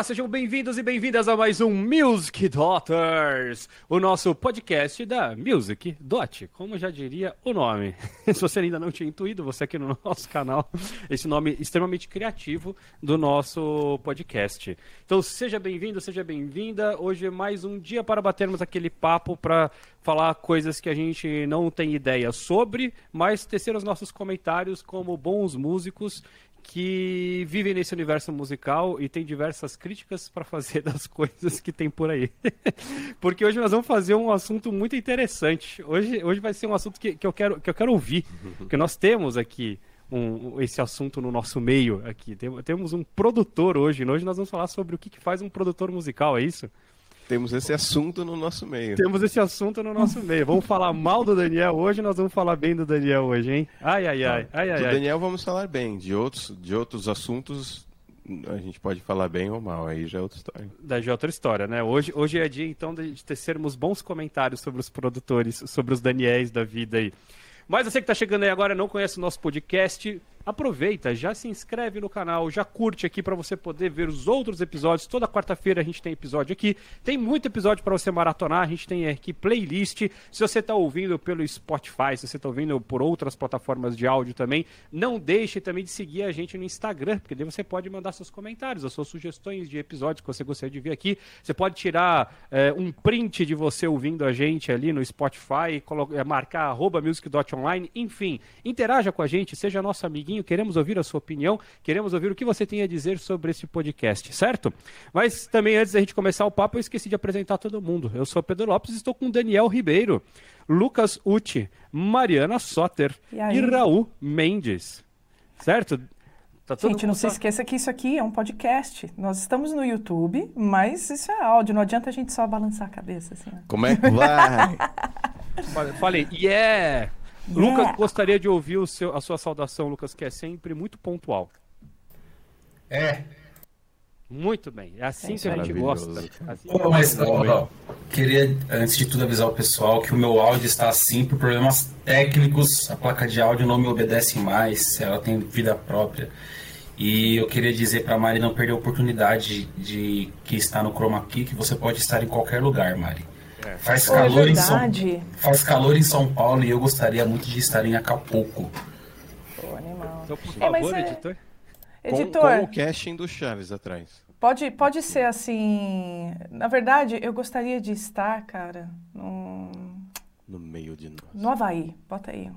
Olá, sejam bem-vindos e bem-vindas a mais um Music Daughters, o nosso podcast da Music Dot, como já diria o nome. Se você ainda não tinha intuído, você aqui no nosso canal, esse nome extremamente criativo do nosso podcast. Então, seja bem-vindo, seja bem-vinda. Hoje é mais um dia para batermos aquele papo para falar coisas que a gente não tem ideia sobre, mas tecer os nossos comentários como bons músicos que vivem nesse universo musical e tem diversas críticas para fazer das coisas que tem por aí. Porque hoje nós vamos fazer um assunto muito interessante. Hoje, hoje vai ser um assunto que, que, eu, quero, que eu quero ouvir. Porque nós temos aqui um, esse assunto no nosso meio aqui. Tem, temos um produtor hoje. Hoje nós vamos falar sobre o que, que faz um produtor musical, é isso? Temos esse assunto no nosso meio. Temos esse assunto no nosso meio. Vamos falar mal do Daniel hoje, nós vamos falar bem do Daniel hoje, hein? Ai, ai, ai. ai, ai, do Daniel vamos falar bem. De outros, de outros assuntos, a gente pode falar bem ou mal, aí já é outra história. Da já é outra história, né? Hoje, hoje é dia, então, de tecermos bons comentários sobre os produtores, sobre os Daniels da vida aí. Mas você que está chegando aí agora não conhece o nosso podcast, aproveita, já se inscreve no canal, já curte aqui para você poder ver os outros episódios. Toda quarta-feira a gente tem episódio aqui. Tem muito episódio para você maratonar. A gente tem aqui playlist. Se você está ouvindo pelo Spotify, se você está ouvindo por outras plataformas de áudio também, não deixe também de seguir a gente no Instagram, porque daí você pode mandar seus comentários, as suas sugestões de episódios que você gostaria de ver aqui. Você pode tirar é, um print de você ouvindo a gente ali no Spotify, colocar, marcar arroba music.online, enfim, interaja com a gente, seja nosso amiguinho queremos ouvir a sua opinião, queremos ouvir o que você tem a dizer sobre esse podcast, certo? Mas também antes da gente começar o papo, eu esqueci de apresentar todo mundo. Eu sou Pedro Lopes e estou com Daniel Ribeiro, Lucas Uti, Mariana Soter e, e Raul Mendes, certo? Tá Gente, não se esqueça que isso aqui é um podcast. Nós estamos no YouTube, mas isso é áudio. Não adianta a gente só balançar a cabeça assim. Como é que vai? Falei, yeah! Yeah. Lucas, gostaria de ouvir o seu, a sua saudação, Lucas, que é sempre muito pontual. É. Muito bem, é assim é que a gente gosta. Assim Pô, mas, ó, ó, queria, antes de tudo, avisar o pessoal que o meu áudio está assim por problemas técnicos. A placa de áudio não me obedece mais, ela tem vida própria. E eu queria dizer para a Mari não perder a oportunidade de, de que está no Chroma Key, que você pode estar em qualquer lugar, Mari. É. Faz, Pô, calor é em São, faz calor em São Paulo e eu gostaria muito de estar em Acapulco. Pô, animal. Então, por favor, é, editor. Editor. Com, com o casting do Chaves atrás. Pode, pode ser assim. Na verdade, eu gostaria de estar, cara, no. No meio de nós. No Havaí. Bota aí.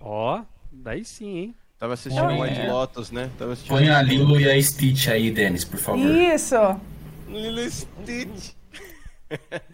Ó, oh, daí sim, hein? Tava assistindo o White Lotus, né? Tava assistindo Põe a Lilo e a Stitch aí, Denis, por favor. Isso! Lilo e Stitch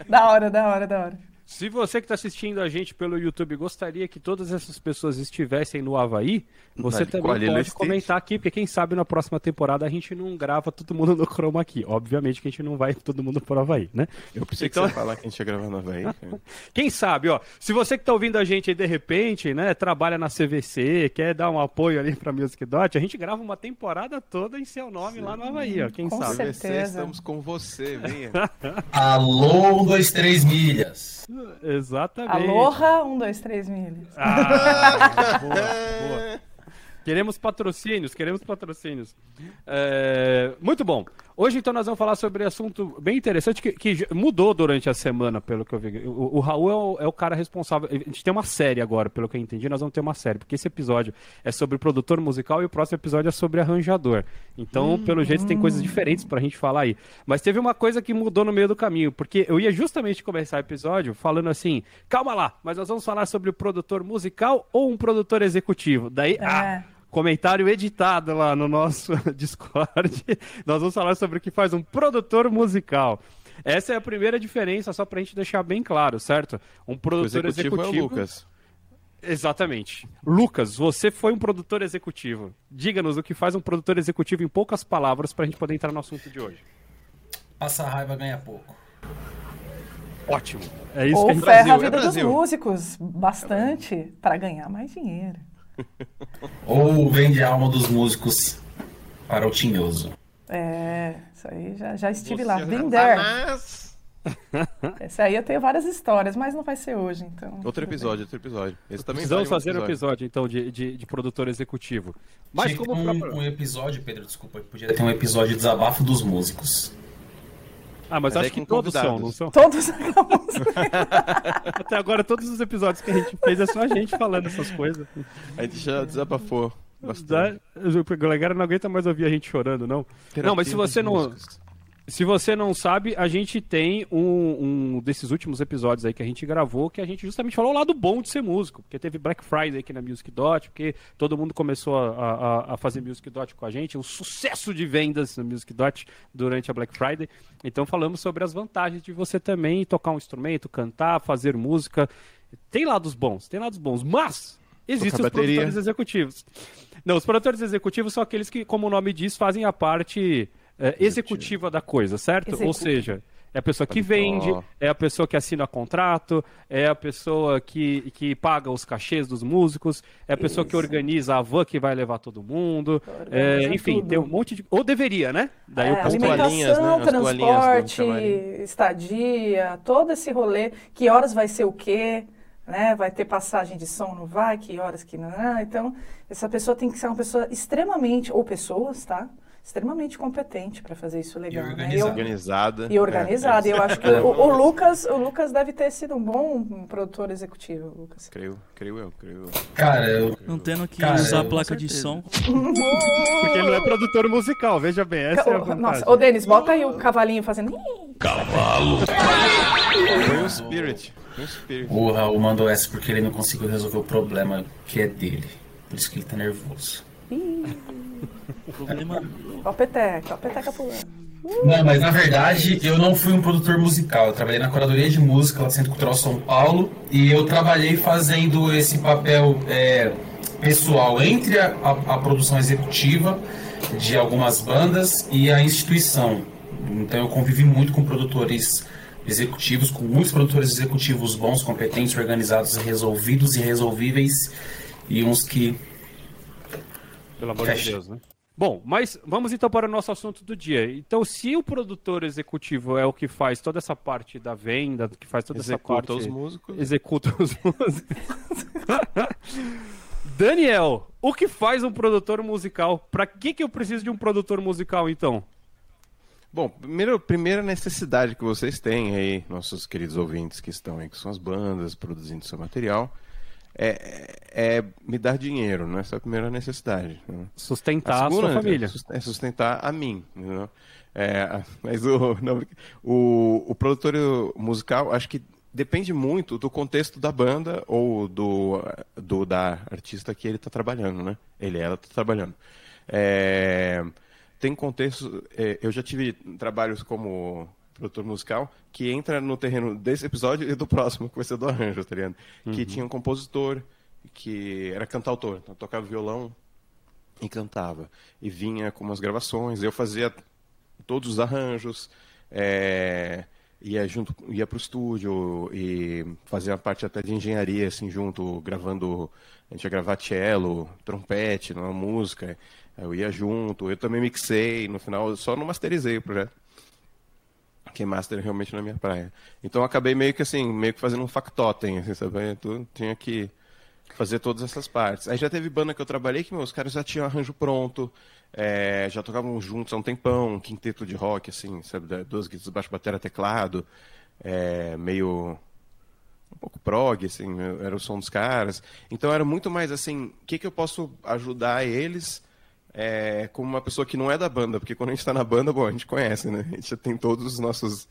da hora, da hora, da hora. Se você que está assistindo a gente pelo YouTube gostaria que todas essas pessoas estivessem no Havaí, você também pode comentar aqui, porque quem sabe na próxima temporada a gente não grava todo mundo no Chroma aqui. Obviamente que a gente não vai todo mundo pro Havaí, né? Eu pensei então... que você ia falar que a gente ia gravar no Havaí. quem sabe, ó. Se você que está ouvindo a gente aí de repente, né, trabalha na CVC, quer dar um apoio ali pra Music Dot, a gente grava uma temporada toda em seu nome Sim. lá no Havaí, ó. Quem com sabe? Certeza. CVC, estamos com você, venha. Alô, dois, três milhas. Exatamente. Aloha, um, dois, três milhas. Ah, boa, boa. Queremos patrocínios, queremos patrocínios. É, muito bom. Hoje, então, nós vamos falar sobre um assunto bem interessante que, que mudou durante a semana, pelo que eu vi. O, o Raul é o, é o, cara responsável. A gente tem uma série agora, pelo que eu entendi, nós vamos ter uma série, porque esse episódio é sobre produtor musical e o próximo episódio é sobre arranjador. Então, hum, pelo jeito, hum. tem coisas diferentes pra gente falar aí. Mas teve uma coisa que mudou no meio do caminho, porque eu ia justamente começar o episódio falando assim: calma lá, mas nós vamos falar sobre o produtor musical ou um produtor executivo. Daí, é. ah, comentário editado lá no nosso Discord. Nós vamos falar sobre o que faz um produtor musical. Essa é a primeira diferença, só pra gente deixar bem claro, certo? Um produtor o executivo, executivo é o Lucas. Exatamente. Lucas, você foi um produtor executivo. Diga-nos o que faz um produtor executivo em poucas palavras pra gente poder entrar no assunto de hoje. Passa raiva, ganha pouco. Ótimo. É isso Ou que a gente ferra a vida é dos músicos bastante para ganhar mais dinheiro. Ou vende a alma dos músicos para o tinhoso. É, isso aí já, já estive Você lá. There. Esse aí eu tenho várias histórias, mas não vai ser hoje, então. Outro episódio, outro episódio. Esse também Precisamos fazer um episódio, então, de, de, de, produtor executivo. Mas como um, próprio... um episódio, Pedro, desculpa, podia ter um episódio de desabafo dos músicos. Ah, mas, mas acho que todos são, não são? Todos Até agora, todos os episódios que a gente fez é só a gente falando essas coisas. A gente já desabafou. Bastante. A galera não aguenta mais ouvir a gente chorando, não. Terapia não, mas se você não. Músicos. Se você não sabe, a gente tem um, um, desses últimos episódios aí que a gente gravou, que a gente justamente falou o lado bom de ser músico. Porque teve Black Friday aqui na Music Dot, porque todo mundo começou a, a, a fazer Music Dot com a gente, um sucesso de vendas na Music Dot durante a Black Friday. Então falamos sobre as vantagens de você também tocar um instrumento, cantar, fazer música. Tem lados bons, tem lados bons, mas existem os produtores executivos. Não, os produtores executivos são aqueles que, como o nome diz, fazem a parte é, executiva da coisa, certo? Ou seja, é a pessoa que vende, é a pessoa que assina contrato, é a pessoa que, que paga os cachês dos músicos, é a pessoa Isso. que organiza a van que vai levar todo mundo. É, enfim, tudo. tem um monte de. Ou deveria, né? Daí é, alimentação, né? transporte, estadia, todo esse rolê. Que horas vai ser o quê? Né? Vai ter passagem de som, não vai? Que horas que não? Então, essa pessoa tem que ser uma pessoa extremamente. Ou pessoas, tá? Extremamente competente para fazer isso legal. E organizada. Né? organizada. E organizada. É, é. Eu acho que o, o, Lucas, o Lucas deve ter sido um bom produtor executivo, Lucas. Creio, creio eu, creio eu. Cara, eu... Não tendo que Cara, usar a placa de som. Porque ele não é produtor musical, veja bem, essa é a vantagem. Nossa, ô Denis, bota aí o cavalinho fazendo... Cavalo! Foi o Spirit. Foi o Spirit. O Raul mandou essa porque ele não conseguiu resolver o problema que é dele. Por isso que ele tá nervoso. O problema. Ó, peteca, ó, peteca pulando. Não, mas na verdade eu não fui um produtor musical. Eu trabalhei na curadoria de música lá do Centro Cultural São Paulo e eu trabalhei fazendo esse papel é, pessoal entre a, a, a, produção executiva de algumas bandas e a instituição. Então eu convivi muito com produtores executivos, com muitos produtores executivos bons, competentes, organizados, resolvidos e resolvíveis e uns que pelo amor Fecha. de Deus, né? Bom, mas vamos então para o nosso assunto do dia. Então, se o produtor executivo é o que faz toda essa parte da venda, que faz toda executa essa parte... os músicos. Executa os músicos. Daniel, o que faz um produtor musical? Para que, que eu preciso de um produtor musical, então? Bom, primeiro, primeira necessidade que vocês têm aí, nossos queridos ouvintes que estão aí, que são as bandas produzindo seu material, é, é, me dar dinheiro, não é essa a primeira necessidade. Né? Sustentar a, segunda, a, sua família. É sustentar a mim. É, mas o, não, o, o produtor musical, acho que depende muito do contexto da banda ou do, do da artista que ele está trabalhando, né? Ele ela está trabalhando. É, tem contexto. É, eu já tive trabalhos como produtor musical, que entra no terreno desse episódio e do próximo, que vai ser do arranjo, tá ligado? Uhum. Que tinha um compositor, que era cantautor, então tocava violão e cantava. E vinha com umas gravações, eu fazia todos os arranjos, é, ia junto, ia pro estúdio e fazia parte até de engenharia, assim, junto, gravando, a gente ia gravar cello, trompete, numa música, eu ia junto, eu também mixei, no final só não masterizei o projeto que master realmente na minha praia. Então eu acabei meio que assim, meio que fazendo um factotem, assim, sabe? Eu tinha que fazer todas essas partes. Aí já teve banda que eu trabalhei que meus caras já tinham arranjo pronto, é, já tocavam juntos há um tempão, um quinteto de rock, assim, sabe? Duas guitarras baixo, bateria, teclado, é, meio um pouco prog, assim, era o som dos caras. Então era muito mais assim, o que, que eu posso ajudar eles é, como uma pessoa que não é da banda, porque quando a gente está na banda, bom, a gente conhece, né? A gente já tem todos os nossos.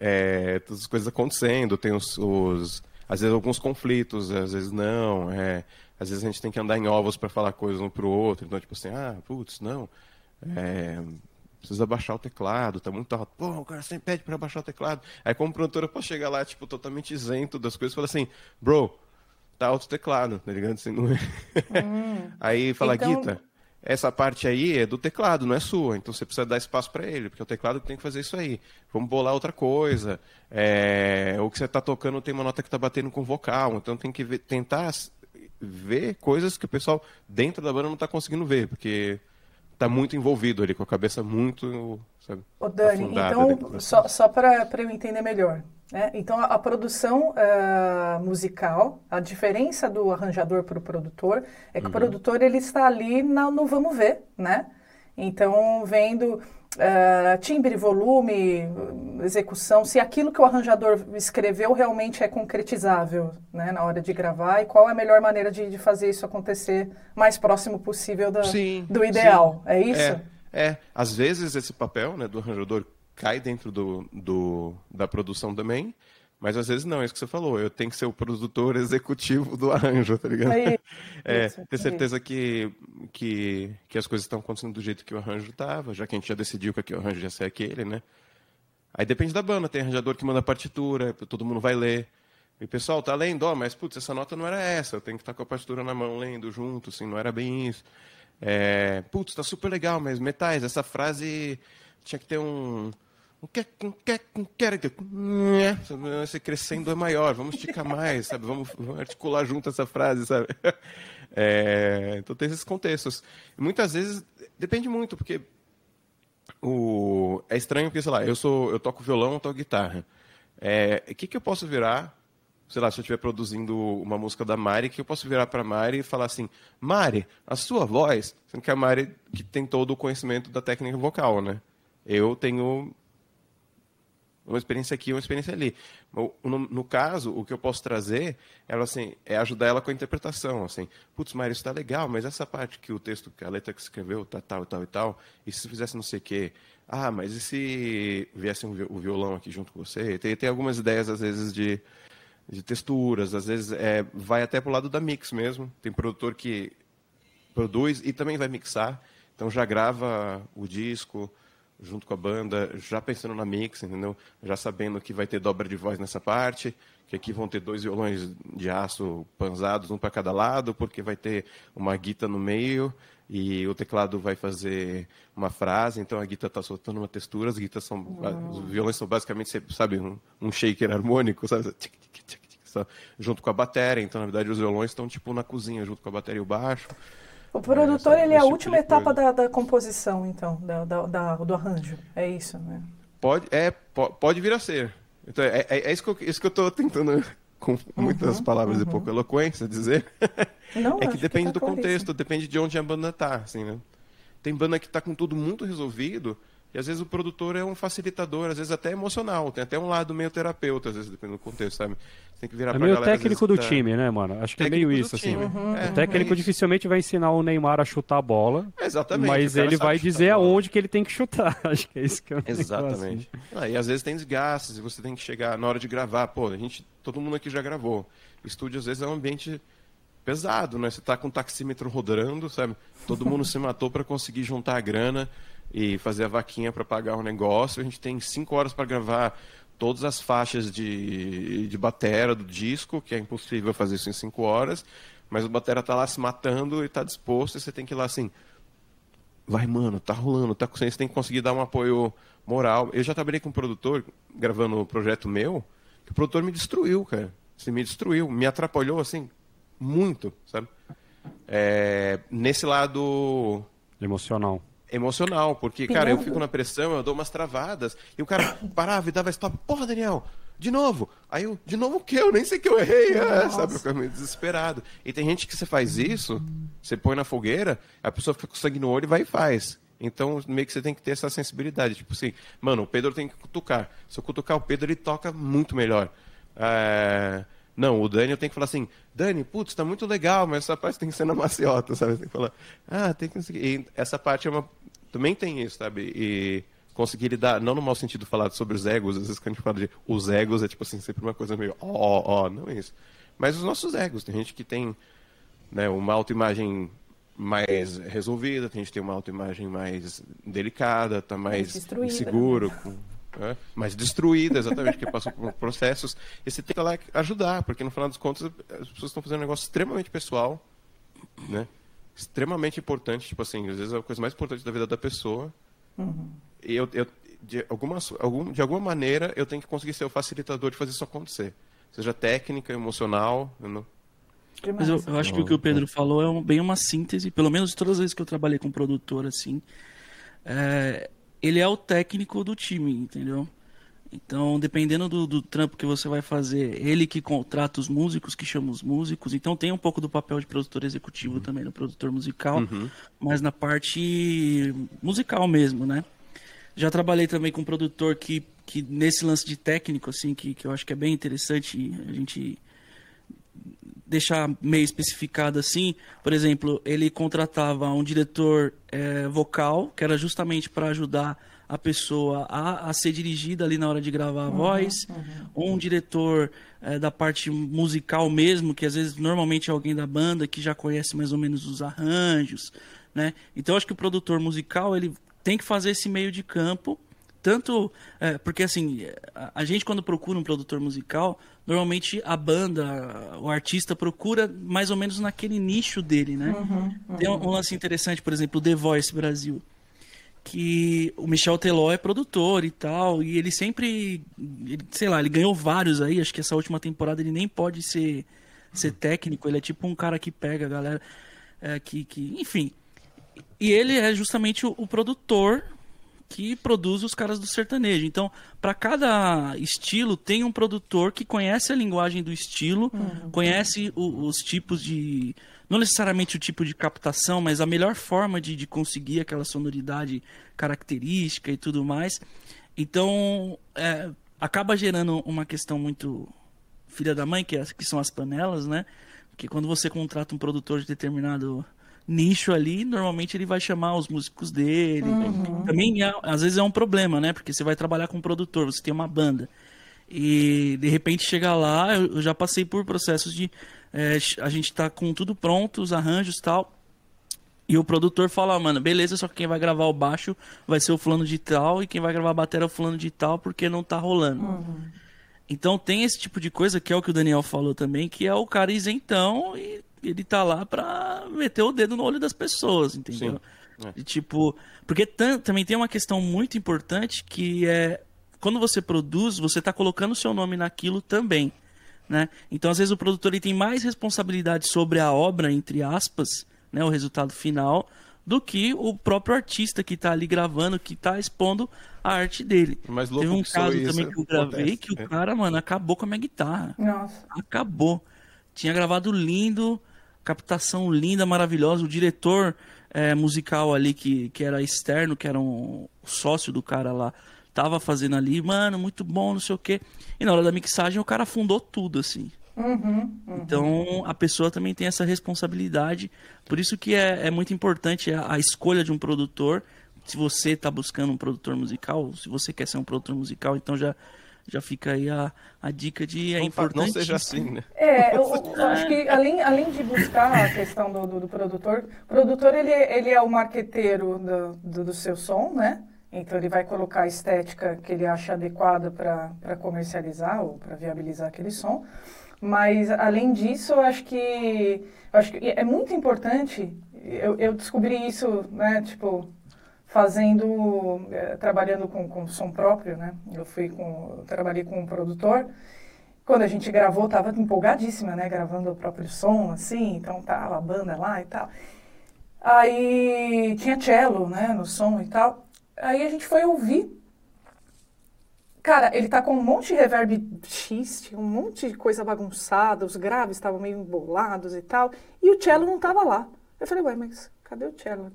É, todas as coisas acontecendo, tem os, os, Às vezes alguns conflitos, às vezes não. É, às vezes a gente tem que andar em ovos para falar coisas um pro outro. Então, tipo assim, ah, putz, não. É, precisa baixar o teclado, tá muito alto. Pô, o cara sempre pede para baixar o teclado. Aí, como produtor, eu posso chegar lá, tipo, totalmente isento das coisas e falar assim, bro, tá alto o teclado, tá ligado? Assim, não... É. hum. Aí fala, então... Guita essa parte aí é do teclado, não é sua. Então você precisa dar espaço para ele, porque o teclado tem que fazer isso aí. Vamos bolar outra coisa. É, o que você está tocando tem uma nota que está batendo com vocal, então tem que ver, tentar ver coisas que o pessoal dentro da banda não está conseguindo ver, porque tá muito envolvido ali, com a cabeça muito, sabe, Ô Dani, então, só, só para eu entender melhor, né? Então, a, a produção uh, musical, a diferença do arranjador para o produtor é que uhum. o produtor ele está ali na, no vamos ver, né? Então, vendo uh, timbre, volume, execução, se aquilo que o arranjador escreveu realmente é concretizável né, na hora de gravar e qual é a melhor maneira de, de fazer isso acontecer mais próximo possível da, sim, do ideal. Sim. É isso? É, é, às vezes esse papel né, do arranjador cai dentro do, do, da produção também, mas às vezes não, é isso que você falou. Eu tenho que ser o produtor executivo do arranjo, tá ligado? É, é ter certeza que, que, que as coisas estão acontecendo do jeito que o arranjo estava, já que a gente já decidiu que o arranjo ia ser aquele, né? Aí depende da banda, tem arranjador que manda partitura, todo mundo vai ler. E o pessoal tá lendo, ó, mas putz, essa nota não era essa, eu tenho que estar tá com a partitura na mão lendo junto, assim, não era bem isso. É, putz, tá super legal, mas metais, essa frase tinha que ter um, esse crescendo é maior, vamos esticar mais, sabe? Vamos, vamos articular junto essa frase, sabe? É, então tem esses contextos. Muitas vezes depende muito, porque o, é estranho porque, sei lá, eu sou, eu toco violão, eu toco guitarra. É, o que, que eu posso virar? Sei lá, se eu estiver produzindo uma música da Mari, que eu posso virar para Mari e falar assim: Mari, a sua voz, sendo que a Mari que tem todo o conhecimento da técnica vocal, né? Eu tenho uma experiência aqui, uma experiência ali. No, no, caso, o que eu posso trazer ela, assim, é ajudar ela com a interpretação. Assim, putz, Mário, isso está legal, mas essa parte que o texto, que a letra que escreveu, tá tal e tal e tal, e se fizesse não sei o quê? Ah, mas e se viesse um, o violão aqui junto com você? Tem, tem algumas ideias, às vezes, de, de texturas, às vezes é, vai até para o lado da mix mesmo. Tem produtor que produz e também vai mixar, então já grava o disco junto com a banda, já pensando na mix, entendeu? Já sabendo que vai ter dobra de voz nessa parte, que aqui vão ter dois violões de aço panzados, um para cada lado, porque vai ter uma guita no meio e o teclado vai fazer uma frase, então a guita está soltando uma textura, as guitas são, os violões são basicamente, sabe, um, um shaker harmônico, sabe? junto com a bateria, então na verdade os violões estão tipo na cozinha junto com a bateria e o baixo. O produtor, é, ele é a tipo última etapa da, da, composição, então, da, da, do arranjo. É isso, né? Pode, é, pode vir a ser. Então, é, é, é isso que eu isso estou tentando, com muitas uhum, palavras uhum. e pouca eloquência, dizer. Não, é que depende que tá do contexto, depende de onde a banda está, assim, né? Tem banda que está com tudo muito resolvido, e às vezes o produtor é um facilitador, às vezes até emocional, tem até um lado meio terapeuta, às vezes, dependendo do contexto, sabe? Você tem que virar é meio galera, técnico do tá... time, né, mano? Acho que é meio isso, assim. Uhum, é, o técnico é dificilmente vai ensinar o Neymar a chutar a bola. Exatamente. Mas ele vai dizer aonde que ele tem que chutar. Acho que é isso que eu Exatamente. Ah, e às vezes tem desgastes, e você tem que chegar na hora de gravar. Pô, a gente, todo mundo aqui já gravou. Estúdio, às vezes, é um ambiente pesado, né? Você tá com o taxímetro rodando, sabe? Todo mundo se matou para conseguir juntar a grana e fazer a vaquinha para pagar o negócio. A gente tem cinco horas para gravar todas as faixas de, de batera do disco, que é impossível fazer isso em cinco horas, mas o batera tá lá se matando e tá disposto, e você tem que ir lá assim, vai mano, tá rolando, tá você tem que conseguir dar um apoio moral. Eu já trabalhei com um produtor, gravando um projeto meu, que o produtor me destruiu, cara. Assim, me destruiu, me atrapalhou, assim, muito, sabe? É, nesse lado... Emocional emocional, porque, cara, eu fico na pressão, eu dou umas travadas, e o cara parava e dava stop, porra, Daniel, de novo. Aí eu, de novo o quê? Eu nem sei que eu errei, é, sabe? Eu fico meio desesperado. E tem gente que você faz isso, você põe na fogueira, a pessoa fica com sangue no olho e vai e faz. Então, meio que você tem que ter essa sensibilidade. Tipo assim, mano, o Pedro tem que cutucar. Se eu cutucar o Pedro, ele toca muito melhor. É... Não, o Dani eu tenho que falar assim, Dani, putz, tá muito legal, mas essa parte tem que ser na maciota, sabe? Tem que falar, ah, tem que... E essa parte é uma... também tem isso, sabe? E conseguir lidar, não no mau sentido falar sobre os egos, às vezes quando a gente fala de os egos, é tipo assim, sempre uma coisa meio, ó, oh, ó, oh, não é isso. Mas os nossos egos, tem gente que tem né, uma autoimagem mais resolvida, tem gente que tem uma autoimagem mais delicada, tá mais inseguro, né? com né? mas destruída, exatamente, porque passou por processos. E você tem que lá ajudar, porque no final das contas as pessoas estão fazendo um negócio extremamente pessoal, né? extremamente importante, tipo assim, às vezes é a coisa mais importante da vida da pessoa. Uhum. E eu, eu de, alguma, algum, de alguma maneira, eu tenho que conseguir ser o facilitador de fazer isso acontecer. Seja técnica, emocional. Não... Mas eu, eu, acho que o que o Pedro falou é um, bem uma síntese, pelo menos todas as vezes que eu trabalhei com produtor, assim, é, ele é o técnico do time, entendeu? Então, dependendo do, do, trampo que você vai fazer, ele que contrata os músicos, que chama os músicos. Então, tem um pouco do papel de produtor executivo uhum. também, no produtor musical, uhum. mas na parte musical mesmo, né? Já trabalhei também com um produtor que, que nesse lance de técnico, assim, que, que eu acho que é bem interessante a gente deixar meio especificado assim. Por exemplo, ele contratava um diretor é, vocal, que era justamente para ajudar a pessoa a, a, ser dirigida ali na hora de gravar a uhum, voz, uhum. um diretor é, da parte musical mesmo, que às vezes normalmente é alguém da banda que já conhece mais ou menos os arranjos, né? Então acho que o produtor musical ele tem que fazer esse meio de campo, tanto é, porque assim a, a, gente quando procura um produtor musical, normalmente a banda, o artista procura mais ou menos naquele nicho dele, né? Uhum, Tem um, um lance interessante, por exemplo, o The Voice Brasil que o Michel Teló é produtor e tal, e ele sempre, ele, sei lá, ele ganhou vários aí, acho que essa última temporada ele nem pode ser, ser técnico, ele é tipo um cara que pega a galera, é, que, que, enfim. E ele é justamente o, o produtor que produz os caras do sertanejo. Então, para cada estilo, tem um produtor que conhece a linguagem do estilo, uhum. conhece o, os tipos de não necessariamente o tipo de captação, mas a melhor forma de, de conseguir aquela sonoridade característica e tudo mais. Então, é, acaba gerando uma questão muito filha da mãe, que, é, que são as panelas, né? Porque quando você contrata um produtor de determinado nicho ali, normalmente ele vai chamar os músicos dele. Uhum. Também, é, às vezes, é um problema, né? Porque você vai trabalhar com um produtor, você tem uma banda. E de repente chega lá, eu já passei por processos de é, a gente tá com tudo pronto, os arranjos e tal. E o produtor fala, mano, beleza, só que quem vai gravar o baixo vai ser o fulano de tal e quem vai gravar a bateria é o fulano de tal porque não tá rolando. Uhum. Então tem esse tipo de coisa que é o que o Daniel falou também, que é o cara isentão e ele tá lá pra meter o dedo no olho das pessoas, entendeu? Sim. É. E, tipo, porque também tem uma questão muito importante que é quando você produz, você tá colocando o seu nome naquilo também. Né? Então, às vezes, o produtor ele tem mais responsabilidade sobre a obra, entre aspas, né, o resultado final, do que o próprio artista que está ali gravando, que está expondo a arte dele. Mas Teve um caso também que eu gravei acontece, que o cara, mano, acabou com a minha guitarra. Nossa. Acabou. Tinha gravado lindo, captação linda, maravilhosa. O diretor é, musical ali, que, que era externo, que era um sócio do cara lá, tava fazendo ali, mano, muito bom, não sei o quê. E na hora da mixagem o cara afundou tudo, assim. Uhum, uhum. Então a pessoa também tem essa responsabilidade. Por isso que é, é muito importante a, a, escolha de um produtor. Se você está buscando um produtor musical, se você quer ser um produtor musical, então já, já fica aí a, a dica de é não, importante. Não seja assim, né? É, eu, eu, acho que além, além de buscar a questão do, do, do produtor, o produtor ele, ele é o marqueteiro do, do, do seu som, né? Então ele vai colocar a estética que ele acha adequada para comercializar ou para viabilizar aquele som. Mas além disso, eu acho que, eu acho que é muito importante. Eu, eu descobri isso, né? Tipo, fazendo, é, trabalhando com, com som próprio, né? Eu fui com, trabalhei com um produtor. Quando a gente gravou, tava empolgadíssima, né? Gravando o próprio som, assim. Então tava a banda lá e tal. Aí tinha cello, né? No som e tal. Aí a gente foi ouvir. Cara, ele tá com um monte de reverb X, um monte de coisa bagunçada, os graves estavam meio embolados e tal, e o cello não tava lá. Eu falei, ué, mas cadê o cello?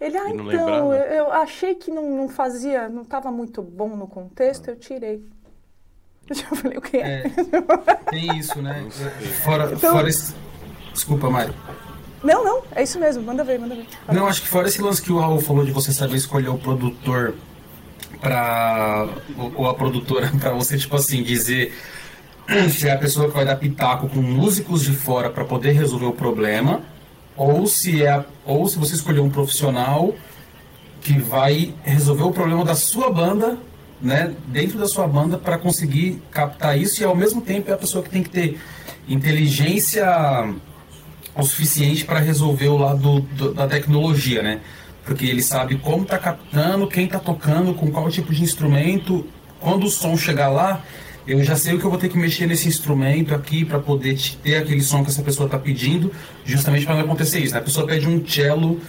Ele, ah, então, eu, eu, achei que não, não fazia, não estava muito bom no contexto, eu tirei. Eu falei, o que é? é tem isso, né? Fora, então, fora esse... Desculpa, Mário. Não, não, é isso mesmo, manda ver, manda ver. Não, acho que fora esse lance que o Raul falou de você saber escolher o produtor para ou a produtora para você tipo assim dizer se é a pessoa que vai dar pitaco com músicos de fora para poder resolver o problema ou se é ou se você escolher um profissional que vai resolver o problema da sua banda né dentro da sua banda para conseguir captar isso e ao mesmo tempo é a pessoa que tem que ter inteligência o suficiente para resolver o lado do, da tecnologia, né? Porque ele sabe como está captando, quem está tocando, com qual tipo de instrumento. Quando o som chegar lá, eu já sei o que eu vou ter que mexer nesse instrumento aqui para poder ter aquele som que essa pessoa está pedindo, justamente para não acontecer isso. Né? A pessoa pede um cello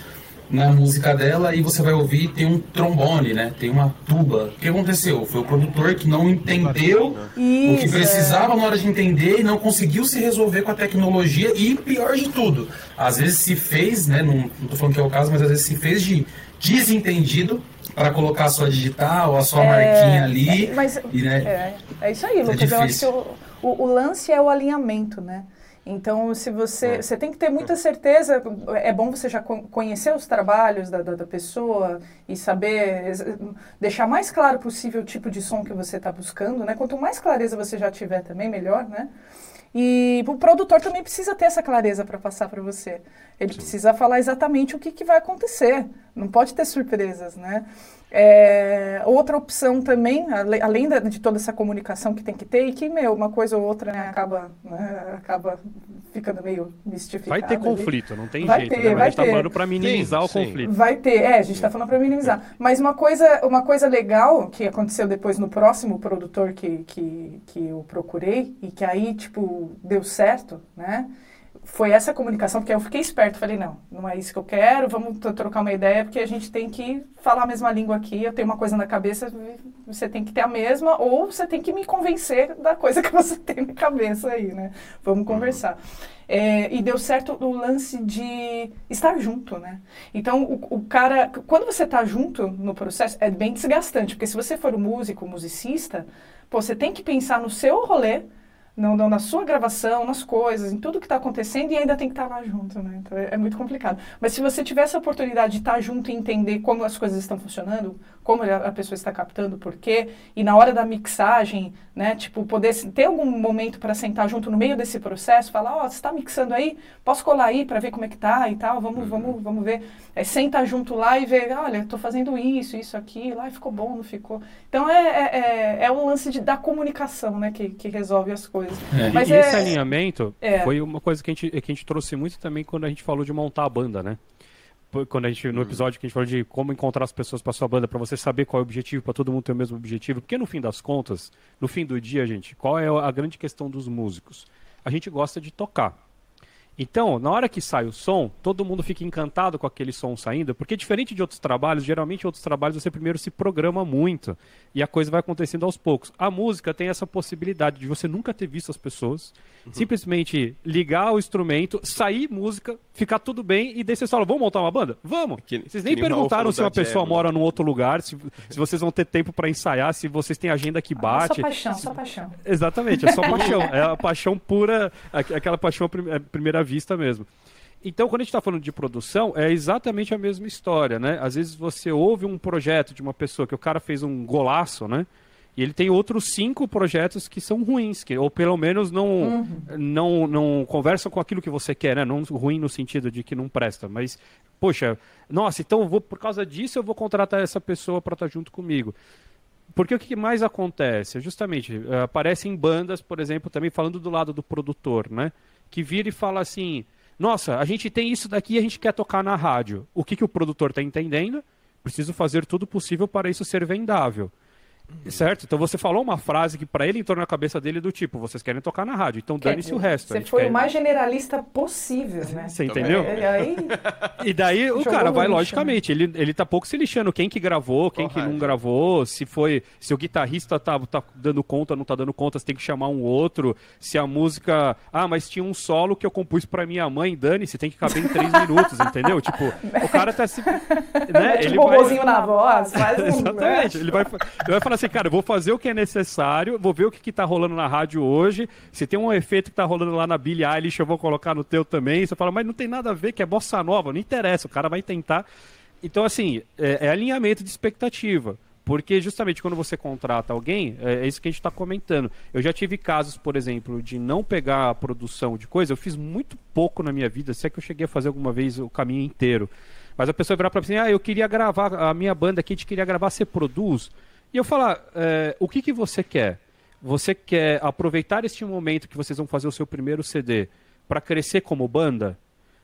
na música dela e você vai ouvir tem um trombone, né? Tem uma tuba. O que aconteceu? Foi o produtor que não entendeu Isso, o que precisava é. na hora de entender e não conseguiu se resolver com a tecnologia e pior de tudo, às vezes se fez, né? Não, não tô falando que é o caso, mas às vezes se fez de desentendido para colocar a sua digital, a sua é, marquinha ali. É, mas, e, né, é, é isso aí, Lucas. eu acho que o, o, o lance é o alinhamento, né? Então, se você, é. você tem que ter muita certeza, é bom você já conhecer os trabalhos da, da, da pessoa e saber, deixar mais claro possível o tipo de som que você está buscando, né? Quanto mais clareza você já tiver também, melhor, né? E o produtor também precisa ter essa clareza para passar para você. Ele Sim. precisa falar exatamente o que, que vai acontecer. Não pode ter surpresas, né? É, outra opção também, além de toda essa comunicação que tem que ter, e que, meu, uma coisa ou outra né, acaba, né, acaba ficando meio mistificado. Vai ter conflito, não tem vai jeito. Ter, né? Mas a gente está falando para minimizar sim, o sim. conflito. Vai ter, é, a gente está falando para minimizar. Mas uma coisa, uma coisa legal que aconteceu depois no próximo produtor que, que, que eu procurei, e que aí, tipo, deu certo, né? Foi essa comunicação, porque eu fiquei esperto, falei, não, não é isso que eu quero, vamos trocar uma ideia, porque a gente tem que falar a mesma língua aqui, eu tenho uma coisa na cabeça, você tem que ter a mesma, ou você tem que me convencer da coisa que você tem na cabeça aí, né? Vamos conversar. É, e deu certo o lance de estar junto, né? Então, o, o cara, quando você está junto no processo, é bem desgastante, porque se você for um músico, musicista, pô, você tem que pensar no seu rolê, não, não, na sua gravação, nas coisas, em tudo que está acontecendo e ainda tem que estar tá lá junto, né? Então é, é, muito complicado. Mas se você tiver essa oportunidade de estar tá junto e entender como as coisas estão funcionando, como a pessoa está captando, por quê, e na hora da mixagem, né, tipo, poder ter algum momento para sentar junto no meio desse processo, falar, ó, oh, você está mixando aí? Posso colar aí para ver como é que tá e tal? Vamos, uhum. vamos, vamos ver. É, senta junto lá e ver, olha, estou fazendo isso, isso aqui, lá ficou bom, não ficou. Então é, é, é, é um lance de, da comunicação, né, que, que resolve as coisas. É. Mas e, é, esse alinhamento é. foi uma coisa que a, gente, que a gente trouxe muito também quando a gente falou de montar a banda, né? Quando a gente no uhum. episódio que a gente falou de como encontrar as pessoas para sua banda, para você saber qual é o objetivo, para todo mundo ter o mesmo objetivo, porque no fim das contas, no fim do dia, gente, qual é a grande questão dos músicos? A gente gosta de tocar. Então, na hora que sai o som, todo mundo fica encantado com aquele som saindo, porque diferente de outros trabalhos, geralmente em outros trabalhos você primeiro se programa muito e a coisa vai acontecendo aos poucos. A música tem essa possibilidade de você nunca ter visto as pessoas, uhum. simplesmente ligar o instrumento, sair música, ficar tudo bem e daí vocês falam, vamos montar uma banda? Vamos! Que, vocês nem perguntaram se uma pessoa jam, mora num outro lugar, se, se vocês vão ter tempo para ensaiar, se vocês têm agenda que bate. É só paixão, só paixão. Exatamente, é só paixão. É a paixão pura, aquela paixão à primeira vista mesmo. Então, quando a gente está falando de produção, é exatamente a mesma história, né? Às vezes você ouve um projeto de uma pessoa que o cara fez um golaço, né? E ele tem outros cinco projetos que são ruins, que, ou pelo menos não, uhum. não, não conversam com aquilo que você quer, né? Não ruim no sentido de que não presta, mas, poxa, nossa, então vou, por causa disso eu vou contratar essa pessoa para estar tá junto comigo. Porque o que mais acontece? Justamente, uh, aparecem bandas, por exemplo, também falando do lado do produtor, né? que vira e fala assim: nossa, a gente tem isso daqui e a gente quer tocar na rádio. O que, que o produtor está entendendo? Preciso fazer tudo possível para isso ser vendável. Certo? Então você falou uma frase que para ele entrou na cabeça dele do tipo, vocês querem tocar na rádio, então dane-se o resto. Você foi quer... o mais generalista possível, né? Você entendeu? É, aí... E daí o cara vai, lixo, logicamente, né? ele, ele tá pouco se lixando quem que gravou, quem que não gravou, se foi, se o guitarrista tá, tá dando conta, não tá dando conta, você tem que chamar um outro, se a música, ah, mas tinha um solo que eu compus para minha mãe, dane-se, tem que caber em três minutos, entendeu? Tipo, o cara tá se... Né? tipo, ele vai... na voz, faz um... Exatamente, ele vai, ele vai falar assim, cara, eu vou fazer o que é necessário, vou ver o que, que tá rolando na rádio hoje. Se tem um efeito que tá rolando lá na Billie Eilish, eu vou colocar no teu também. Você fala, mas não tem nada a ver, que é bossa nova, não interessa, o cara vai tentar. Então, assim, é, é alinhamento de expectativa. Porque justamente quando você contrata alguém, é, é isso que a gente está comentando. Eu já tive casos, por exemplo, de não pegar a produção de coisa. Eu fiz muito pouco na minha vida, se é que eu cheguei a fazer alguma vez o caminho inteiro. Mas a pessoa virar para mim assim, ah, eu queria gravar, a minha banda aqui, a gente queria gravar, você produz? E eu falar, é, o que, que você quer? Você quer aproveitar este momento que vocês vão fazer o seu primeiro CD para crescer como banda?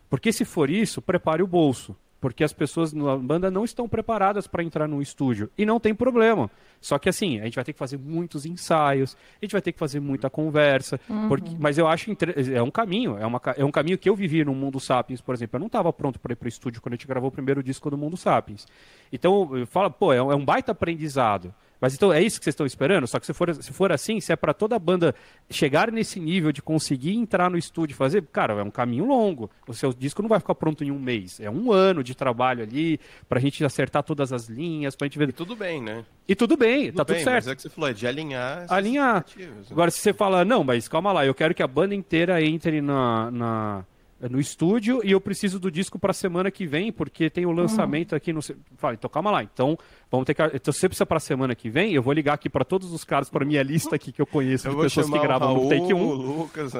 Porque se for isso, prepare o bolso. Porque as pessoas na banda não estão preparadas para entrar no estúdio. E não tem problema. Só que assim, a gente vai ter que fazer muitos ensaios, a gente vai ter que fazer muita conversa, uhum. porque, mas eu acho é um caminho, é, uma, é um caminho que eu vivi no Mundo Sapiens, por exemplo. Eu não estava pronto para ir para o estúdio quando a gente gravou o primeiro disco do Mundo Sapiens. Então, eu falo, pô, é um, é um baita aprendizado. Mas então é isso que vocês estão esperando? Só que se for, se for assim, se é para toda a banda chegar nesse nível de conseguir entrar no estúdio e fazer, cara, é um caminho longo. O seu disco não vai ficar pronto em um mês. É um ano de trabalho ali pra gente acertar todas as linhas, pra gente ver. E tudo bem, né? E tudo bem, tudo tá bem, tudo certo. Mas é que você falou, é de alinhar. Alinhar. Né? Agora, se você fala, não, mas calma lá, eu quero que a banda inteira entre na, na no estúdio e eu preciso do disco para semana que vem, porque tem o lançamento uhum. aqui no. Fala, então calma lá. Então, vamos ter que. Então, se você precisa para semana que vem, eu vou ligar aqui para todos os caras, para minha lista aqui que eu conheço eu de pessoas que gravam Raul, no Take 1. Lucas,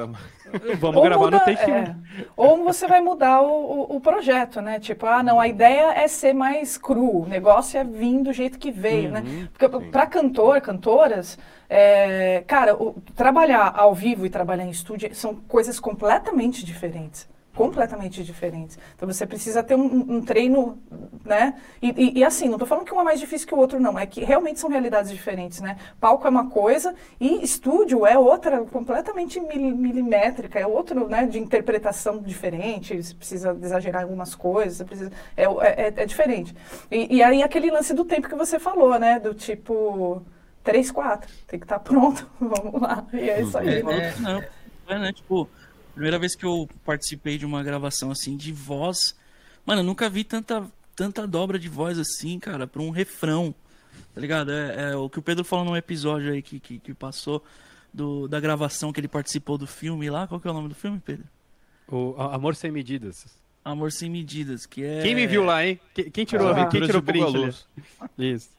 vamos ou gravar muda, no Take é. 1. Ou você vai mudar o, o, o, projeto, né? Tipo, ah, não, a ideia é ser mais cru, o negócio é vir do jeito que veio, né? uhum, né? Porque para cantor, cantoras. É, cara, o, trabalhar ao vivo e trabalhar em estúdio são coisas completamente diferentes completamente diferentes. Então você precisa ter um, um treino, né? E, e, e assim, não estou falando que um é mais difícil que o outro, não. É que realmente são realidades diferentes, né? Palco é uma coisa e estúdio é outra, completamente mil, milimétrica, é outro, né? De interpretação diferente. Você precisa exagerar algumas coisas, você precisa, é, é, é diferente. E, e aí aquele lance do tempo que você falou, né? Do tipo três, quatro, tem que estar tá pronto, vamos lá. E é isso aí. É, é, não, é, né? Tipo Primeira vez que eu participei de uma gravação assim de voz. Mano, eu nunca vi tanta, tanta dobra de voz assim, cara, pra um refrão. Tá ligado? É, é o que o Pedro falou num episódio aí que, que, que, passou do, da gravação que ele participou do filme lá. Qual que é o nome do filme, Pedro? O Amor Sem Medidas. Amor Sem Medidas, que é. Quem me viu lá, hein? Quem, tirou, ah, quem tirou print? Isso.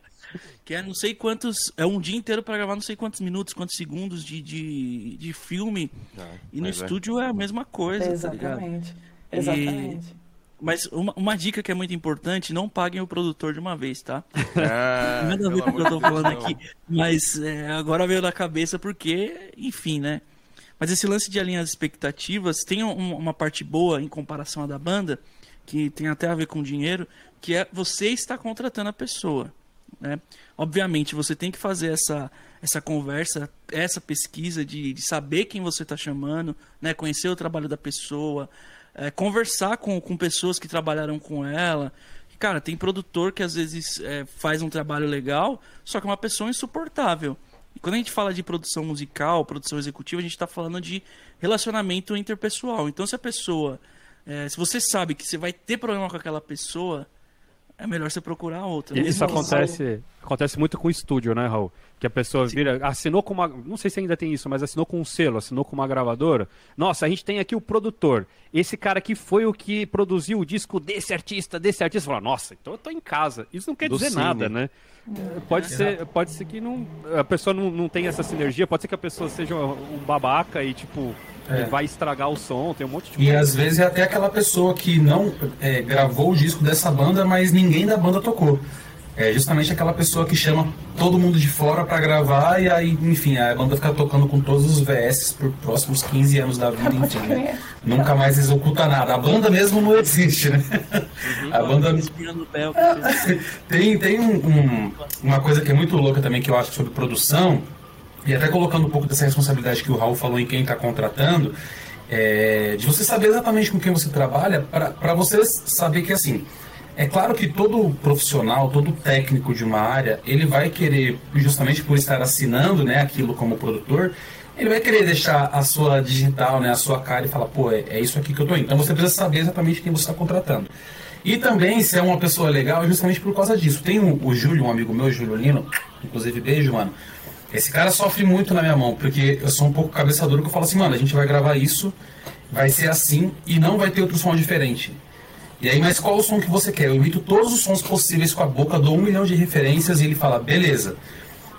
Que é não sei quantos. É um dia inteiro para gravar não sei quantos minutos, quantos segundos de, de, de filme. Ah, e no é. estúdio é. é. a mesma coisa. Exatamente. Tá Exatamente. E... Mas uma, uma, dica que é muito importante, não paguem o produtor de uma vez, tá? Ah, Nada a ver com o que eu tô falando aqui. Mas é, agora veio na cabeça porque, enfim, né? Mas esse lance de alinhar as expectativas tem um, uma parte boa em comparação à da banda, que tem até a ver com dinheiro, que é você está contratando a pessoa. Né? Obviamente, você tem que fazer essa, essa conversa, essa pesquisa de, de saber quem você está chamando, né? conhecer o trabalho da pessoa, é, conversar com, com pessoas que trabalharam com ela. Cara, tem produtor que às vezes é, faz um trabalho legal, só que é uma pessoa insuportável. E quando a gente fala de produção musical, produção executiva, a gente está falando de relacionamento interpessoal. Então, se a pessoa. É, se você sabe que você vai ter problema com aquela pessoa, é melhor você procurar outra. Isso acontece, acontece muito com o estúdio, né, Raul? Que a pessoa vira, assinou com uma, não sei se ainda tem isso, mas assinou com um selo, assinou com uma gravadora. Nossa, a gente tem aqui o produtor. Esse cara aqui foi o que produziu o disco desse artista, desse artista. Fala, nossa, então eu tô em casa. Isso não quer Do dizer cine. nada, né? Pode ser, pode ser que não, a pessoa não, não tenha essa sinergia, pode ser que a pessoa seja um babaca e tipo é. vai estragar o som, tem um monte de E às vezes é até aquela pessoa que não é, gravou o disco dessa banda, mas ninguém da banda tocou. É justamente aquela pessoa que chama todo mundo de fora para gravar e aí, enfim, a banda fica tocando com todos os VS por próximos 15 anos da vida, enfim, né? Nunca mais executa nada. A banda mesmo não existe, né? Uhum. A banda. tem tem um, um, uma coisa que é muito louca também que eu acho sobre produção, e até colocando um pouco dessa responsabilidade que o Raul falou em quem está contratando, é, de você saber exatamente com quem você trabalha, para você saber que assim. É claro que todo profissional, todo técnico de uma área, ele vai querer, justamente por estar assinando né, aquilo como produtor, ele vai querer deixar a sua digital, né, a sua cara e falar, pô, é, é isso aqui que eu tô indo. Então você precisa saber exatamente quem você está contratando. E também, se é uma pessoa legal, é justamente por causa disso. Tem o, o Júlio, um amigo meu, Júlio Lino, inclusive beijo, mano. Esse cara sofre muito na minha mão, porque eu sou um pouco cabeça dura que eu falo assim, mano, a gente vai gravar isso, vai ser assim e não vai ter outro som diferente. E aí, mas qual o som que você quer? Eu imito todos os sons possíveis com a boca, dou um milhão de referências e ele fala, beleza.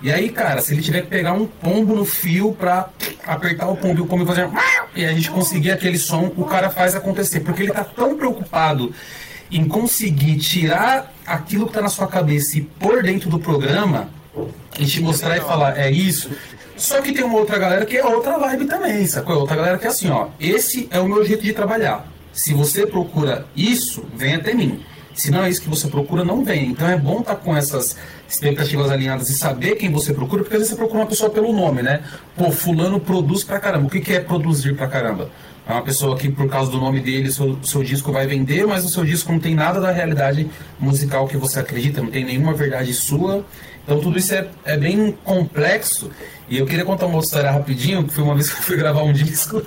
E aí, cara, se ele tiver que pegar um pombo no fio pra apertar o pombo e o pombo fazer. E a gente conseguir aquele som, o cara faz acontecer. Porque ele tá tão preocupado em conseguir tirar aquilo que tá na sua cabeça e pôr dentro do programa e te mostrar e falar, é isso. Só que tem uma outra galera que é outra vibe também, sacou? Outra galera que é assim, ó, esse é o meu jeito de trabalhar. Se você procura isso, vem até mim. Se não é isso que você procura, não vem. Então é bom estar tá com essas expectativas alinhadas e saber quem você procura, porque às vezes você procura uma pessoa pelo nome, né? Pô, fulano produz pra caramba. O que, que é produzir pra caramba? É uma pessoa que, por causa do nome dele, seu, seu disco vai vender, mas o seu disco não tem nada da realidade musical que você acredita, não tem nenhuma verdade sua. Então tudo isso é, é bem complexo. E eu queria contar uma história rapidinho, que foi uma vez que eu fui gravar um disco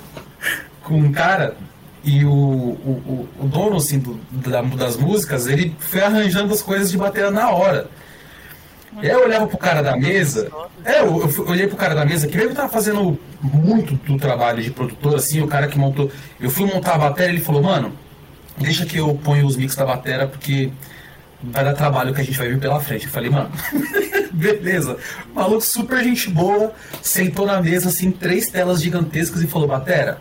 com um cara e o, o, o dono assim, do, da, das músicas, ele foi arranjando as coisas de bateria na hora. E aí eu olhava pro cara da mesa. É, eu, eu olhei pro cara da mesa que ele tava fazendo muito do trabalho de produtor, assim, o cara que montou. Eu fui montar a bateria ele falou, mano, deixa que eu ponho os mix da bateria, porque vai dar trabalho que a gente vai vir pela frente. Eu falei, mano, beleza. Maluco super gente boa, sentou na mesa, assim, três telas gigantescas e falou, batera,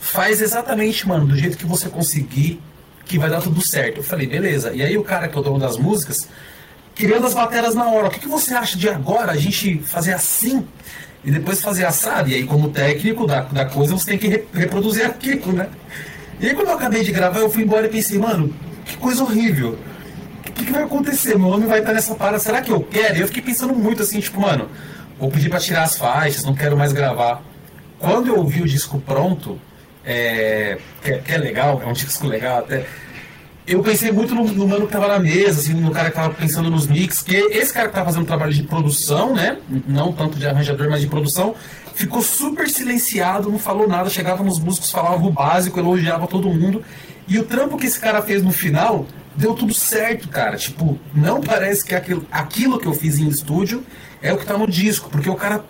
faz exatamente, mano, do jeito que você conseguir, que vai dar tudo certo. Eu falei, beleza. E aí o cara que é o dono das músicas criando as baterias na hora. O que, que você acha de agora a gente fazer assim e depois fazer assado? E aí, como técnico da, da coisa, você tem que re reproduzir aquilo, né? E aí, quando eu acabei de gravar, eu fui embora e pensei, mano, que coisa horrível. O que, que vai acontecer? Meu nome vai estar nessa parada, será que eu quero? E eu fiquei pensando muito assim, tipo, mano, vou pedir pra tirar as faixas, não quero mais gravar. Quando eu ouvi o disco pronto, é, que, é, que é legal, é um disco legal até eu pensei muito no, no, mano que tava na mesa, assim, no cara que tava pensando nos mix, que esse cara que tava fazendo trabalho de produção, né? Não tanto de arranjador, mas de produção, ficou super silenciado, não falou nada, chegava nos músicos, falava o básico, elogiava todo mundo. E o trampo que esse cara fez no final deu tudo certo, cara. Tipo, não parece que aquilo, aquilo que eu fiz em estúdio é o que tá no disco, porque o cara